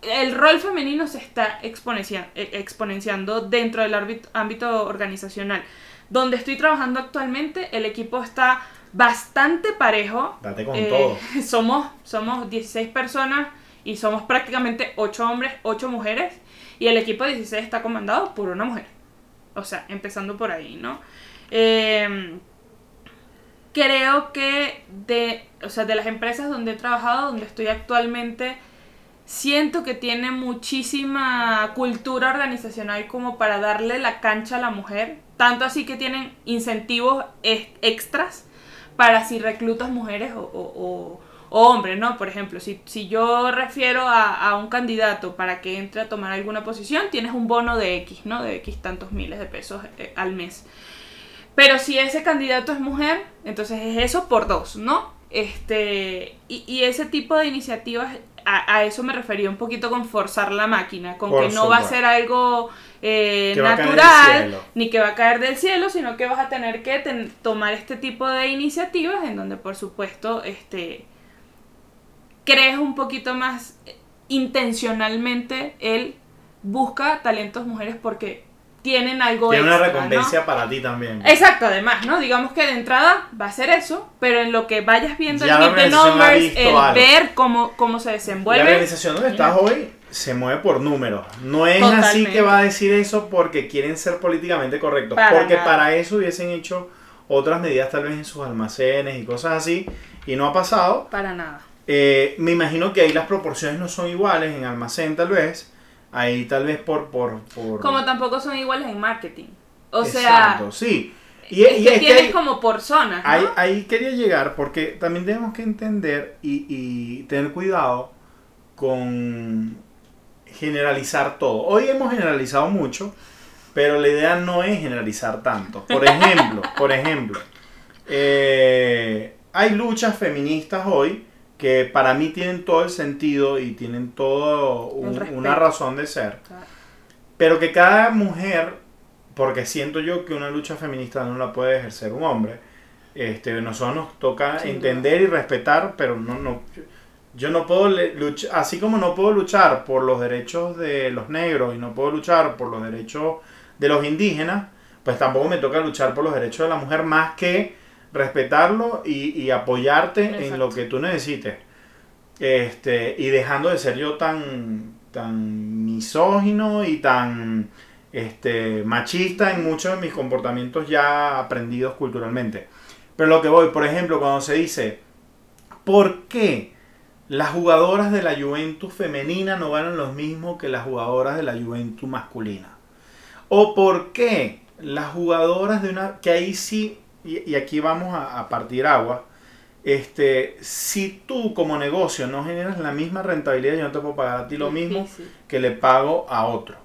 el rol femenino se está exponencia- exponenciando dentro del ámbito, ámbito organizacional. Donde estoy trabajando actualmente, el equipo está bastante parejo. Date con Eh, todo. Somos, somos 16 personas y somos prácticamente 8 hombres, 8 mujeres. Y el equipo de 16 está comandado por una mujer. O sea, empezando por ahí, ¿no? Eh, creo que de, o sea, de las empresas donde he trabajado, donde estoy actualmente, siento que tiene muchísima cultura organizacional como para darle la cancha a la mujer. Tanto así que tienen incentivos ex- extras para si reclutas mujeres o- o hombres, ¿no? Por ejemplo, si, si yo refiero a, a un candidato para que entre a tomar alguna posición, tienes un bono de X, ¿no? De X tantos miles de pesos eh, al mes. Pero si ese candidato es mujer, entonces es eso por dos, ¿no? Este, y, y ese tipo de iniciativas, a, a eso me refería un poquito con forzar la máquina, con Por que no va a ser algo eh, natural, ni que va a caer del cielo, sino que vas a tener que ten- tomar este tipo de iniciativas en donde, por supuesto, este, crees un poquito más eh, intencionalmente el busca talentos mujeres porque tienen algo Tiene una extra, ¿no? recompensa para ti también. Exacto, además, ¿no? Digamos que de entrada va a ser eso, pero en lo que vayas viendo Ya el la de numbers, el algo. ver cómo, cómo se La desenvuelve. organización donde estás hoy se mueve por números. No es así que va a decir eso porque quieren ser políticamente correctos. Para porque nada. para eso hubiesen hecho otras medidas tal vez en sus almacenes y cosas así. Y no ha pasado. Para nada. Eh, me imagino que ahí las proporciones no son iguales en almacén tal vez. Ahí tal vez por... por, por... Como tampoco son iguales en marketing. O Exacto, sea, sí. Y, es y que es que tienes hay- como por zonas, ¿no? Ahí, ahí quería llegar porque también tenemos que entender y, y tener cuidado con generalizar todo. Hoy hemos generalizado mucho, pero la idea no es generalizar tanto. Por ejemplo, por ejemplo, eh, hay luchas feministas hoy que para mí tienen todo el sentido y tienen todo un- una razón de ser. Claro. Pero que cada mujer, porque siento yo que una lucha feminista no la puede ejercer un hombre, este, nosotros nos toca Sin entender y respetar, pero no, no, yo no puedo luchar, así como no puedo luchar por los derechos de los negros y no puedo luchar por los derechos de los indígenas, pues tampoco me toca luchar por los derechos de la mujer más que respetarlo y, y apoyarte en lo que tú necesites. Este, y dejando de ser yo tan, tan misógino y tan este, machista en muchos de mis comportamientos ya aprendidos culturalmente. Pero lo que voy, por ejemplo, cuando se dice, ¿por qué las jugadoras de la Juventus femenina no ganan lo mismo que las jugadoras de la Juventus masculina? ¿O por qué las jugadoras de una... que ahí sí, y, y aquí vamos a, a partir agua, este, si tú como negocio no generas la misma rentabilidad, yo no te puedo pagar a ti lo mismo Difícil. que le pago a otro.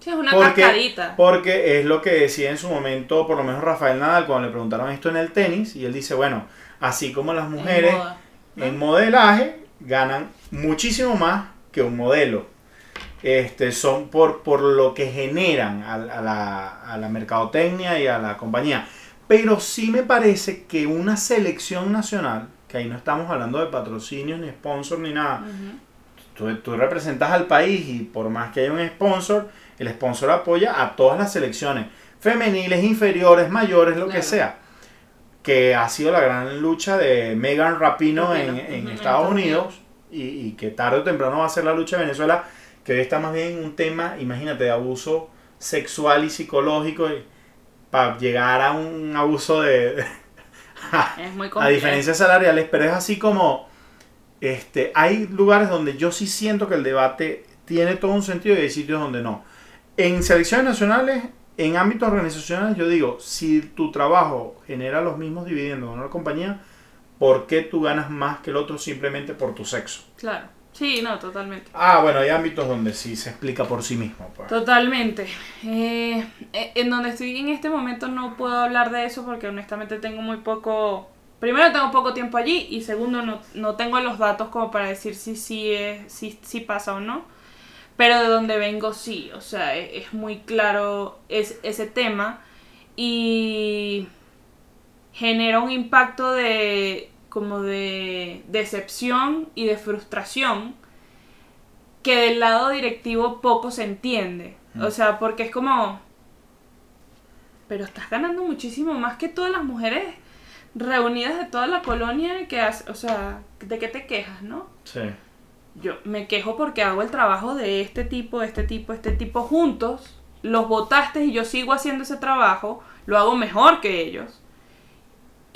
Sí, es una Porque- cascadita. Porque es lo que decía en su momento, por lo menos Rafael Nadal, cuando le preguntaron esto en el tenis, y él dice, bueno, así como las mujeres En moda, ¿no? en modelaje ganan muchísimo más que un modelo. Este, son por, por lo que generan a, a la, a la mercadotecnia y a la compañía. Pero sí me parece que una selección nacional, que ahí no estamos hablando de patrocinios, ni sponsor, ni nada, tú, tú representas al país y por más que haya un sponsor, el sponsor apoya a todas las selecciones, femeniles, inferiores, mayores, lo que sea. Que ha sido la gran lucha de Megan Rapino en, Estados Unidos y, y que tarde o temprano va a ser la lucha de Venezuela, que hoy está más bien un tema, imagínate, de abuso sexual y psicológico para llegar a un abuso de... Es muy a complejo. diferencias salariales, pero es así como este, hay lugares donde yo sí siento que el debate tiene todo un sentido y hay sitios donde no. En selecciones nacionales, en ámbitos organizacionales, yo digo, si tu trabajo genera los mismos dividendos en una compañía, ¿por qué tú ganas más que el otro simplemente por tu sexo? Claro. Sí, no, totalmente. Ah, bueno, hay ámbitos donde sí se explica por sí mismo. pues. Totalmente. Eh, eh, en donde estoy en este momento no puedo hablar de eso porque honestamente tengo muy poco... Primero tengo poco tiempo allí y segundo no, no tengo los datos como para decir si sí es, si, si pasa o no. Pero de donde vengo sí, o sea, e- es, muy claro es, ese tema y genera un impacto de como de decepción y de frustración que del lado directivo poco se entiende. O sea, porque es como... Pero estás ganando muchísimo más que todas las mujeres reunidas de toda la colonia que hace, o sea, ¿de qué te quejas, no? Sí. Yo me quejo porque hago el trabajo de este tipo, este tipo, este tipo juntos. Los votaste y yo sigo haciendo ese trabajo. Lo hago mejor que ellos.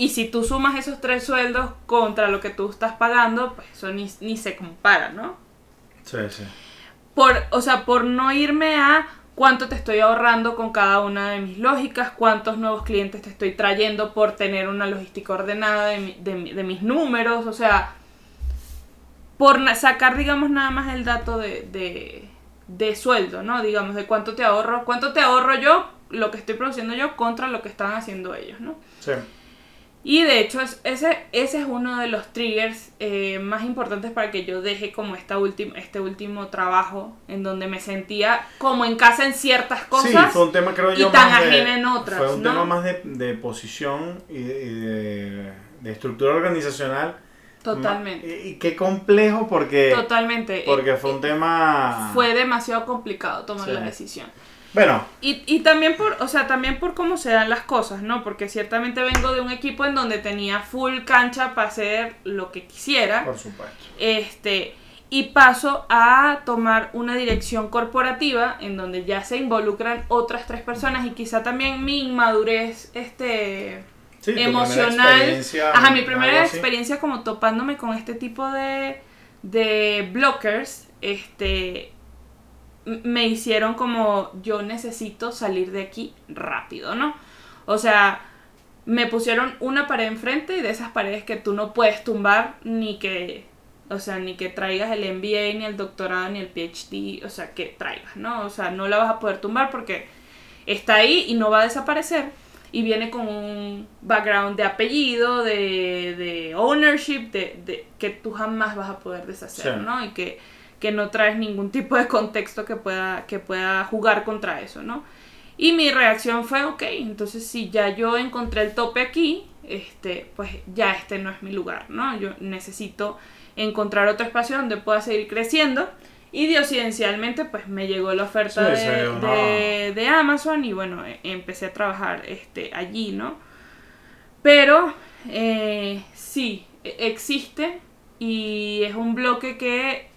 Y si tú sumas esos tres sueldos contra lo que tú estás pagando, pues eso ni, ni se compara, ¿no? Sí, sí. Por, o sea, por no irme a cuánto te estoy ahorrando con cada una de mis lógicas, cuántos nuevos clientes te estoy trayendo por tener una logística ordenada de, mi- de mi- de mis números, o sea, por sacar, digamos, nada más el dato de, de, de sueldo, ¿no? Digamos, de cuánto te ahorro, cuánto te ahorro yo, lo que estoy produciendo yo contra lo que están haciendo ellos, ¿no? Sí. Y de hecho, es- ese, ese es uno de los triggers eh, más importantes para que yo deje como esta última este último trabajo en donde me sentía como en casa en ciertas cosas. Sí, fue un tema, creo y yo, tan más de- ajena en otras, Fue un ¿no? tema más de, de posición y de, y de- de estructura organizacional. Totalmente. Y, y qué complejo porque, Totalmente. porque fue un eh, tema... Fue demasiado complicado tomar Sí. la decisión. Bueno, Y, y también por, o sea, también por cómo se dan las cosas, ¿no? Porque ciertamente vengo de un equipo en donde tenía full cancha para hacer lo que quisiera. por supuesto. Este, y paso a tomar una dirección corporativa en donde ya se involucran otras tres personas y quizá también mi inmadurez este Sí, emocional. Ajá, mi primera experiencia como topándome con este tipo de, de blockers, este me hicieron como yo necesito salir de aquí rápido, ¿no? O sea, me pusieron una pared enfrente y de esas paredes que tú no puedes tumbar ni que, o sea, ni que traigas el MBA, ni el doctorado, ni el PhD, o sea, que traigas, ¿no? O sea, no la vas a poder tumbar porque está ahí y no va a desaparecer y viene con un background de apellido, de, de ownership, de, de- que tú jamás vas a poder deshacer, Sí. ¿no? Y que, que no traes ningún tipo de contexto que pueda, que pueda jugar contra eso, ¿no? Y mi reacción fue, ok, entonces si ya yo encontré el tope aquí, este, pues ya este no es mi lugar, ¿no? Yo necesito encontrar otro espacio donde pueda seguir creciendo. Y diosidencialmente, pues me llegó la oferta Sí, de, sí, una- de- de Amazon y bueno, e- empecé a trabajar este, allí, ¿no? Pero eh, sí, e- existe y es un bloque que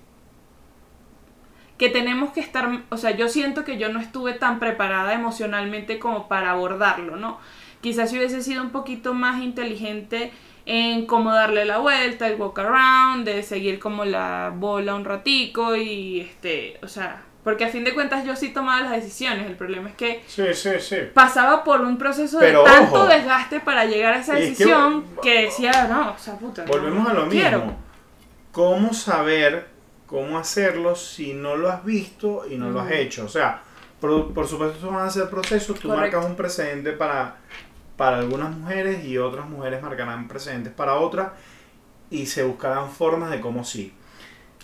que tenemos que estar, o sea, yo siento que yo no estuve tan preparada emocionalmente como para abordarlo, ¿no? Quizás si hubiese sido un poquito más inteligente en cómo darle la vuelta, el walk around, de seguir como la bola un ratico y este, o sea, porque a fin de cuentas yo sí tomaba las decisiones, el problema es que Sí, sí, sí. pasaba por un proceso Pero de tanto ojo. desgaste para llegar a esa Y es que decisión que, decía, no, o sea, puta. no, Volvemos a no lo quiero". mismo. ¿Cómo saber cómo hacerlo si no lo has visto y no lo has hecho? O sea, por, por supuesto, van a ser procesos. Tú Correcto. marcas un precedente para, para algunas mujeres y otras mujeres marcarán precedentes para otras y se buscarán formas de cómo sí.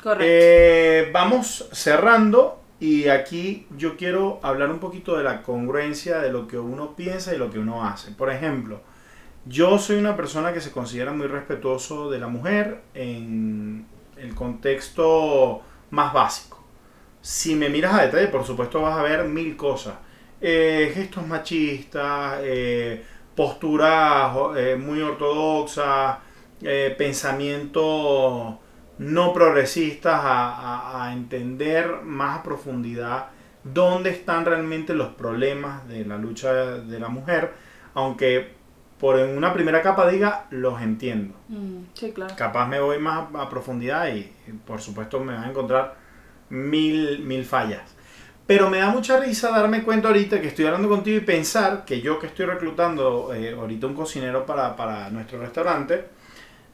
Correcto. Eh, vamos cerrando y aquí yo quiero hablar un poquito de la congruencia de lo que uno piensa y lo que uno hace. Por ejemplo, yo soy una persona que se considera muy respetuoso de la mujer en el contexto más básico. Si me miras a detalle, por supuesto vas a ver mil cosas. Eh, gestos machistas, eh, posturas eh, muy ortodoxas, pensamientos no progresistas a, a, entender más a profundidad dónde están realmente los problemas de la lucha de la mujer, aunque por en una primera capa diga los entiendo. Mm, sí, claro. Capaz me voy más a, a profundidad y, y, por supuesto me van a encontrar mil, mil fallas. Pero me da mucha risa darme cuenta ahorita que estoy hablando contigo y pensar que yo que estoy reclutando eh, ahorita un cocinero para, para nuestro restaurante,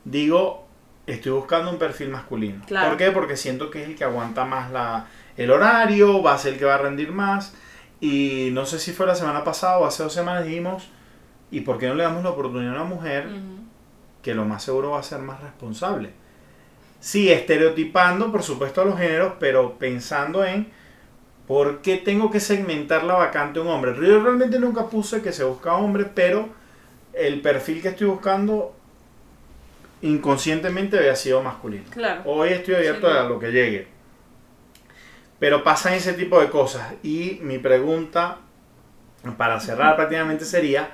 digo, estoy buscando un perfil masculino. Claro. ¿Por qué? Porque siento que es el que aguanta más la, el horario, va a ser el que va a rendir más. Y no sé si fue la semana pasada o hace dos semanas dijimos, ¿y por qué no le damos la oportunidad a una mujer que lo más seguro va a ser más responsable? Sí, estereotipando, por supuesto, a los géneros, pero pensando en por qué tengo que segmentar la vacante a un hombre. Yo realmente nunca puse que se busca hombre, pero el perfil que estoy buscando inconscientemente había sido masculino. Claro. Hoy estoy abierto Sí, claro. a lo que llegue. Pero pasan ese tipo de cosas. Y mi pregunta, para cerrar prácticamente, sería,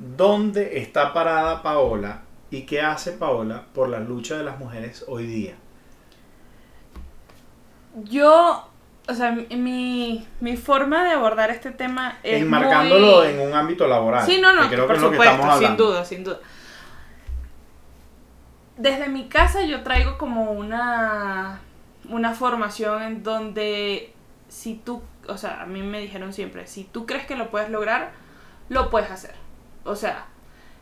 ¿dónde está parada Paola y qué hace Paola por la lucha de las mujeres hoy día? Yo, o sea, mi, mi forma de abordar este tema es Enmarcándolo muy... en un ámbito laboral. Sí, no, no, que creo que por es lo que supuesto, estamos sin duda, sin duda. Desde mi casa yo traigo como una, una formación en donde si tú, o sea, a mí me dijeron siempre, si tú crees que lo puedes lograr, lo puedes hacer. O sea,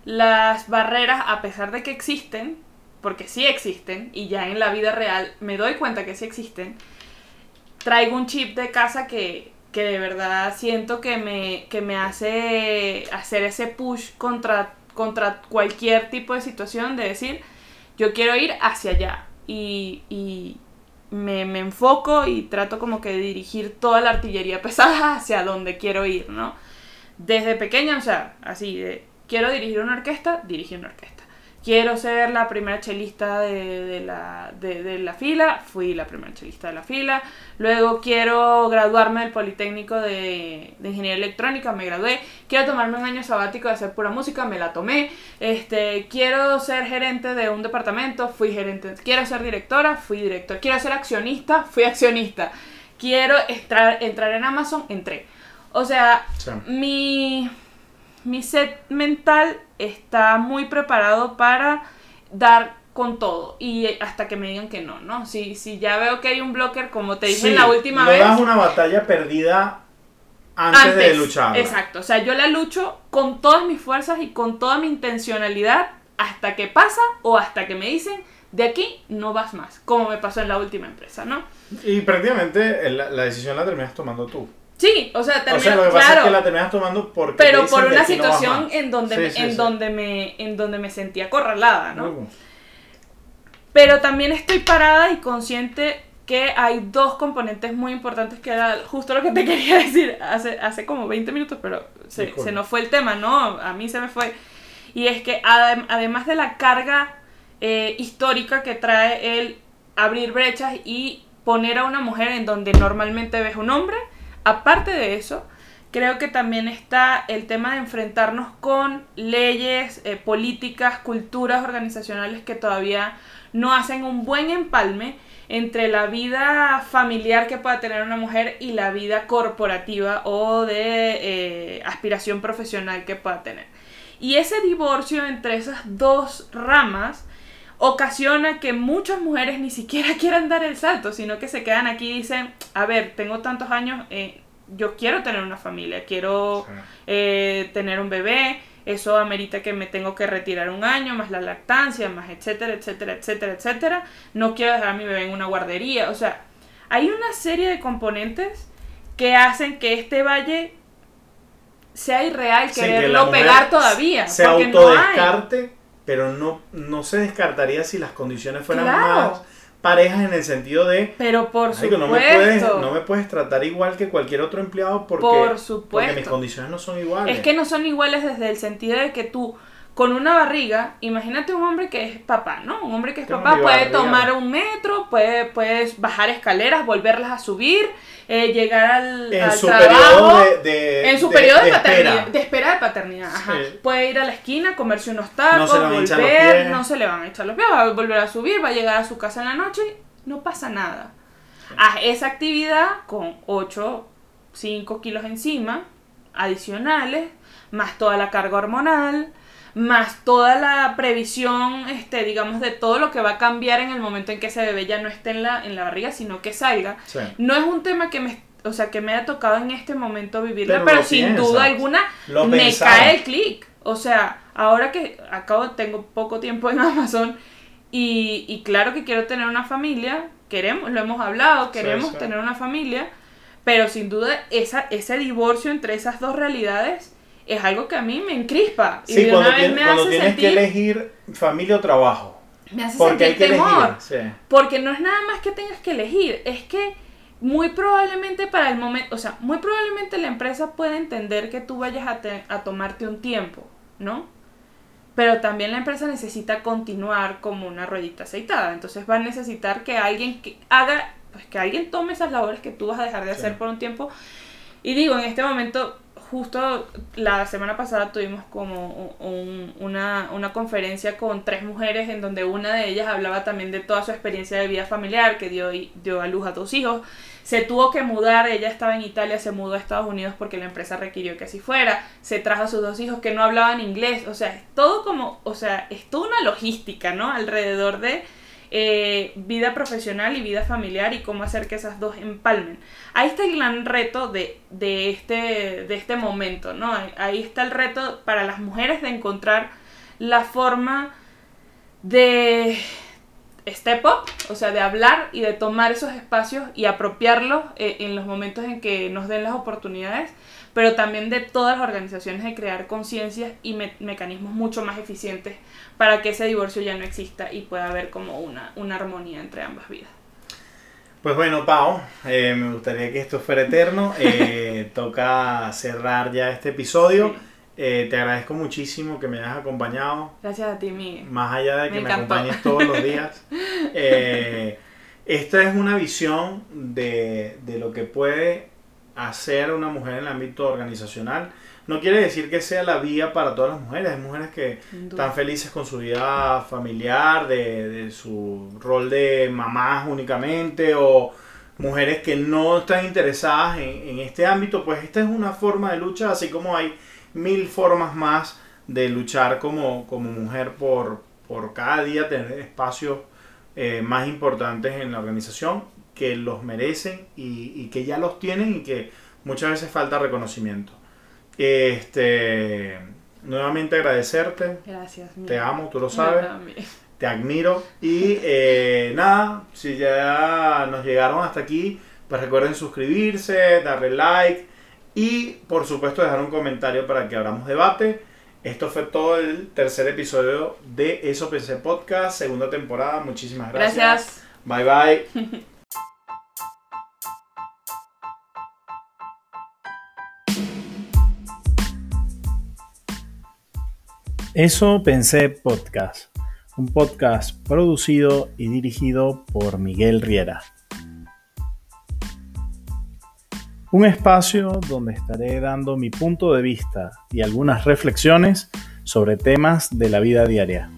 las barreras, a pesar de que existen, porque sí existen, y ya en la vida real me doy cuenta que sí existen, traigo un chip de casa que, que de verdad siento que me, que me hace hacer ese push contra, contra cualquier tipo de situación, de decir, yo quiero ir hacia allá. Y, y me, me enfoco y trato como que de dirigir toda la artillería pesada hacia donde quiero ir, ¿no? Desde pequeña, o sea, así de, quiero dirigir una orquesta, dirigir una orquesta. Quiero ser la primera chelista de, la, de, la fila, fui la primera chelista de la fila. Luego quiero graduarme del Politécnico de, Ingeniería Electrónica, me gradué. Quiero tomarme un año sabático de hacer pura música, me la tomé. Este, quiero ser gerente de un departamento, fui gerente. Quiero ser directora, fui director. Quiero ser accionista, fui accionista. Quiero entrar en Amazon, entré. O sea, Sí. mi, mi set mental está muy preparado para dar con todo y hasta que me digan que no, ¿no? Si, si ya veo que hay un blocker, como te dije Sí, en la última no vez, das una batalla perdida antes, de luchar. Exacto, o sea, yo la lucho con todas mis fuerzas y con toda mi intencionalidad hasta que pasa o hasta que me dicen, de aquí no vas más, como me pasó en la última empresa, ¿no? Y prácticamente la, la decisión la terminas tomando tú. Sí, o sea, o termino, sea, lo que pasa claro, es que la terminas tomando porque pero por una no situación más. en donde Sí, me, sí, en sí. donde me en donde me sentía acorralada, ¿no? Pero también estoy parada y consciente que hay dos componentes muy importantes que era justo lo que te quería decir hace, hace como 20 minutos, pero se, se nos fue el tema, ¿no? A mí se me fue. Y es que adem- además de la carga eh, histórica que trae el abrir brechas y poner a una mujer en donde normalmente ves un hombre, aparte de eso, creo que también está el tema de enfrentarnos con leyes, eh, políticas, culturas organizacionales que todavía no hacen un buen empalme entre la vida familiar que pueda tener una mujer y la vida corporativa o de eh, aspiración profesional que pueda tener. Y ese divorcio entre esas dos ramas ocasiona que muchas mujeres ni siquiera quieran dar el salto, sino que se quedan aquí y dicen, a ver, tengo tantos años, eh, yo quiero tener una familia, quiero Sí. eh, tener un bebé, eso amerita que me tengo que retirar un año, más la lactancia, más etcétera, etcétera, etcétera, etcétera. No quiero dejar a mi bebé en una guardería. O sea, hay una serie de componentes que hacen que este valle sea irreal Sí, que quererlo pegar todavía. Se porque no hay. Pero no, no se descartaría si las condiciones fueran Claro. más, parejas en el sentido de... Pero por "Marico, supuesto. no me, puedes, no me puedes tratar igual que cualquier otro empleado porque, Por porque supuesto. mis condiciones no son iguales. Es que no son iguales desde el sentido de que tú, con una barriga, imagínate un hombre que es papá, ¿no? Un hombre que es Tengo papá puede barriga. tomar un metro, puede, puedes bajar escaleras, volverlas a subir, eh, llegar al, en al su trabajo. periodo de, de- en su de- periodo de, paternidad, espera. de espera de paternidad, ajá. Sí. Puede ir a la esquina, comerse unos tacos, No volver, no se le van a echar los pies, va a volver a subir, va a llegar a su casa en la noche, no pasa nada. Haz esa actividad con 8, 5 kilos encima, adicionales, más toda la carga hormonal, más toda la previsión, este, digamos, de todo lo que va a cambiar en el momento en que ese bebé ya no esté en la, en la barriga, sino que salga. Sí. No es un tema que me, o sea, que me haya tocado en este momento vivirla, Pero sin piensas. duda alguna me cae el clic. O sea, ahora que acabo, tengo poco tiempo en Amazon y, y claro que quiero tener una familia, queremos, lo hemos hablado, queremos sí. tener una familia, pero sin duda esa, ese divorcio entre esas dos realidades es algo que a mí me encrispa y Sí, de cuando, una vez me cuando hace tienes sentir, que elegir familia o trabajo. me hace Porque hay sentir que temor. elegir. Sí. Porque no es nada más que tengas que elegir, es que muy probablemente para el momento, o sea, muy probablemente la empresa puede entender que tú vayas a, te- a tomarte un tiempo, ¿no? Pero también la empresa necesita continuar como una ruedita aceitada, entonces va a necesitar que alguien que haga, pues que alguien tome esas labores que tú vas a dejar de Sí. hacer por un tiempo. Y digo, en este momento, justo la semana pasada tuvimos como un- una, una conferencia con tres mujeres en donde una de ellas hablaba también de toda su experiencia de vida familiar, que dio, dio a luz a dos hijos. Se tuvo que mudar, ella estaba en Italia, se mudó a Estados Unidos porque la empresa requirió que así fuera. Se trajo a sus dos hijos que no hablaban inglés. O sea, es todo como, o sea, es toda una logística, ¿no? Alrededor de eh, vida profesional y vida familiar y cómo hacer que esas dos empalmen. Ahí está el gran reto de, de, este, de este momento, ¿no? Ahí, está el reto para las mujeres de encontrar la forma de step up, o sea, de hablar y de tomar esos espacios y apropiarlos eh, en los momentos en que nos den las oportunidades, pero también de todas las organizaciones de crear conciencias y me- mecanismos mucho más eficientes para que ese divorcio ya no exista y pueda haber como una, una armonía entre ambas vidas. Pues bueno, Pau, eh, me gustaría que esto fuera eterno. Eh, toca cerrar ya este episodio. Sí. Eh, te agradezco muchísimo que me hayas acompañado. Gracias a ti, Miguel. Más allá de que Me acompañes todos los días. Eh, esta es una visión de, de lo que puede hacer una mujer en el ámbito organizacional. No quiere decir que sea la vía para todas las mujeres. Hay mujeres que están felices con su vida familiar, de, de su rol de mamás únicamente, o mujeres que no están interesadas en, en este ámbito, pues esta es una forma de lucha, así como hay mil formas más de luchar como, como mujer por, por cada día tener espacios eh, más importantes en la organización que los merecen y, y que ya los tienen y que muchas veces falta reconocimiento. Este, nuevamente agradecerte, Gracias. Te amo, tú lo sabes, te admiro y eh, nada, si ya nos llegaron hasta aquí, pues recuerden suscribirse, darle like y por supuesto dejar un comentario para que abramos debate. Esto fue todo el tercer episodio de Eso Pensé Podcast, segunda temporada. Muchísimas gracias. Gracias. Bye bye. Eso Pensé Podcast, un podcast producido y dirigido por Miguel Riera. Un espacio donde estaré dando mi punto de vista y algunas reflexiones sobre temas de la vida diaria.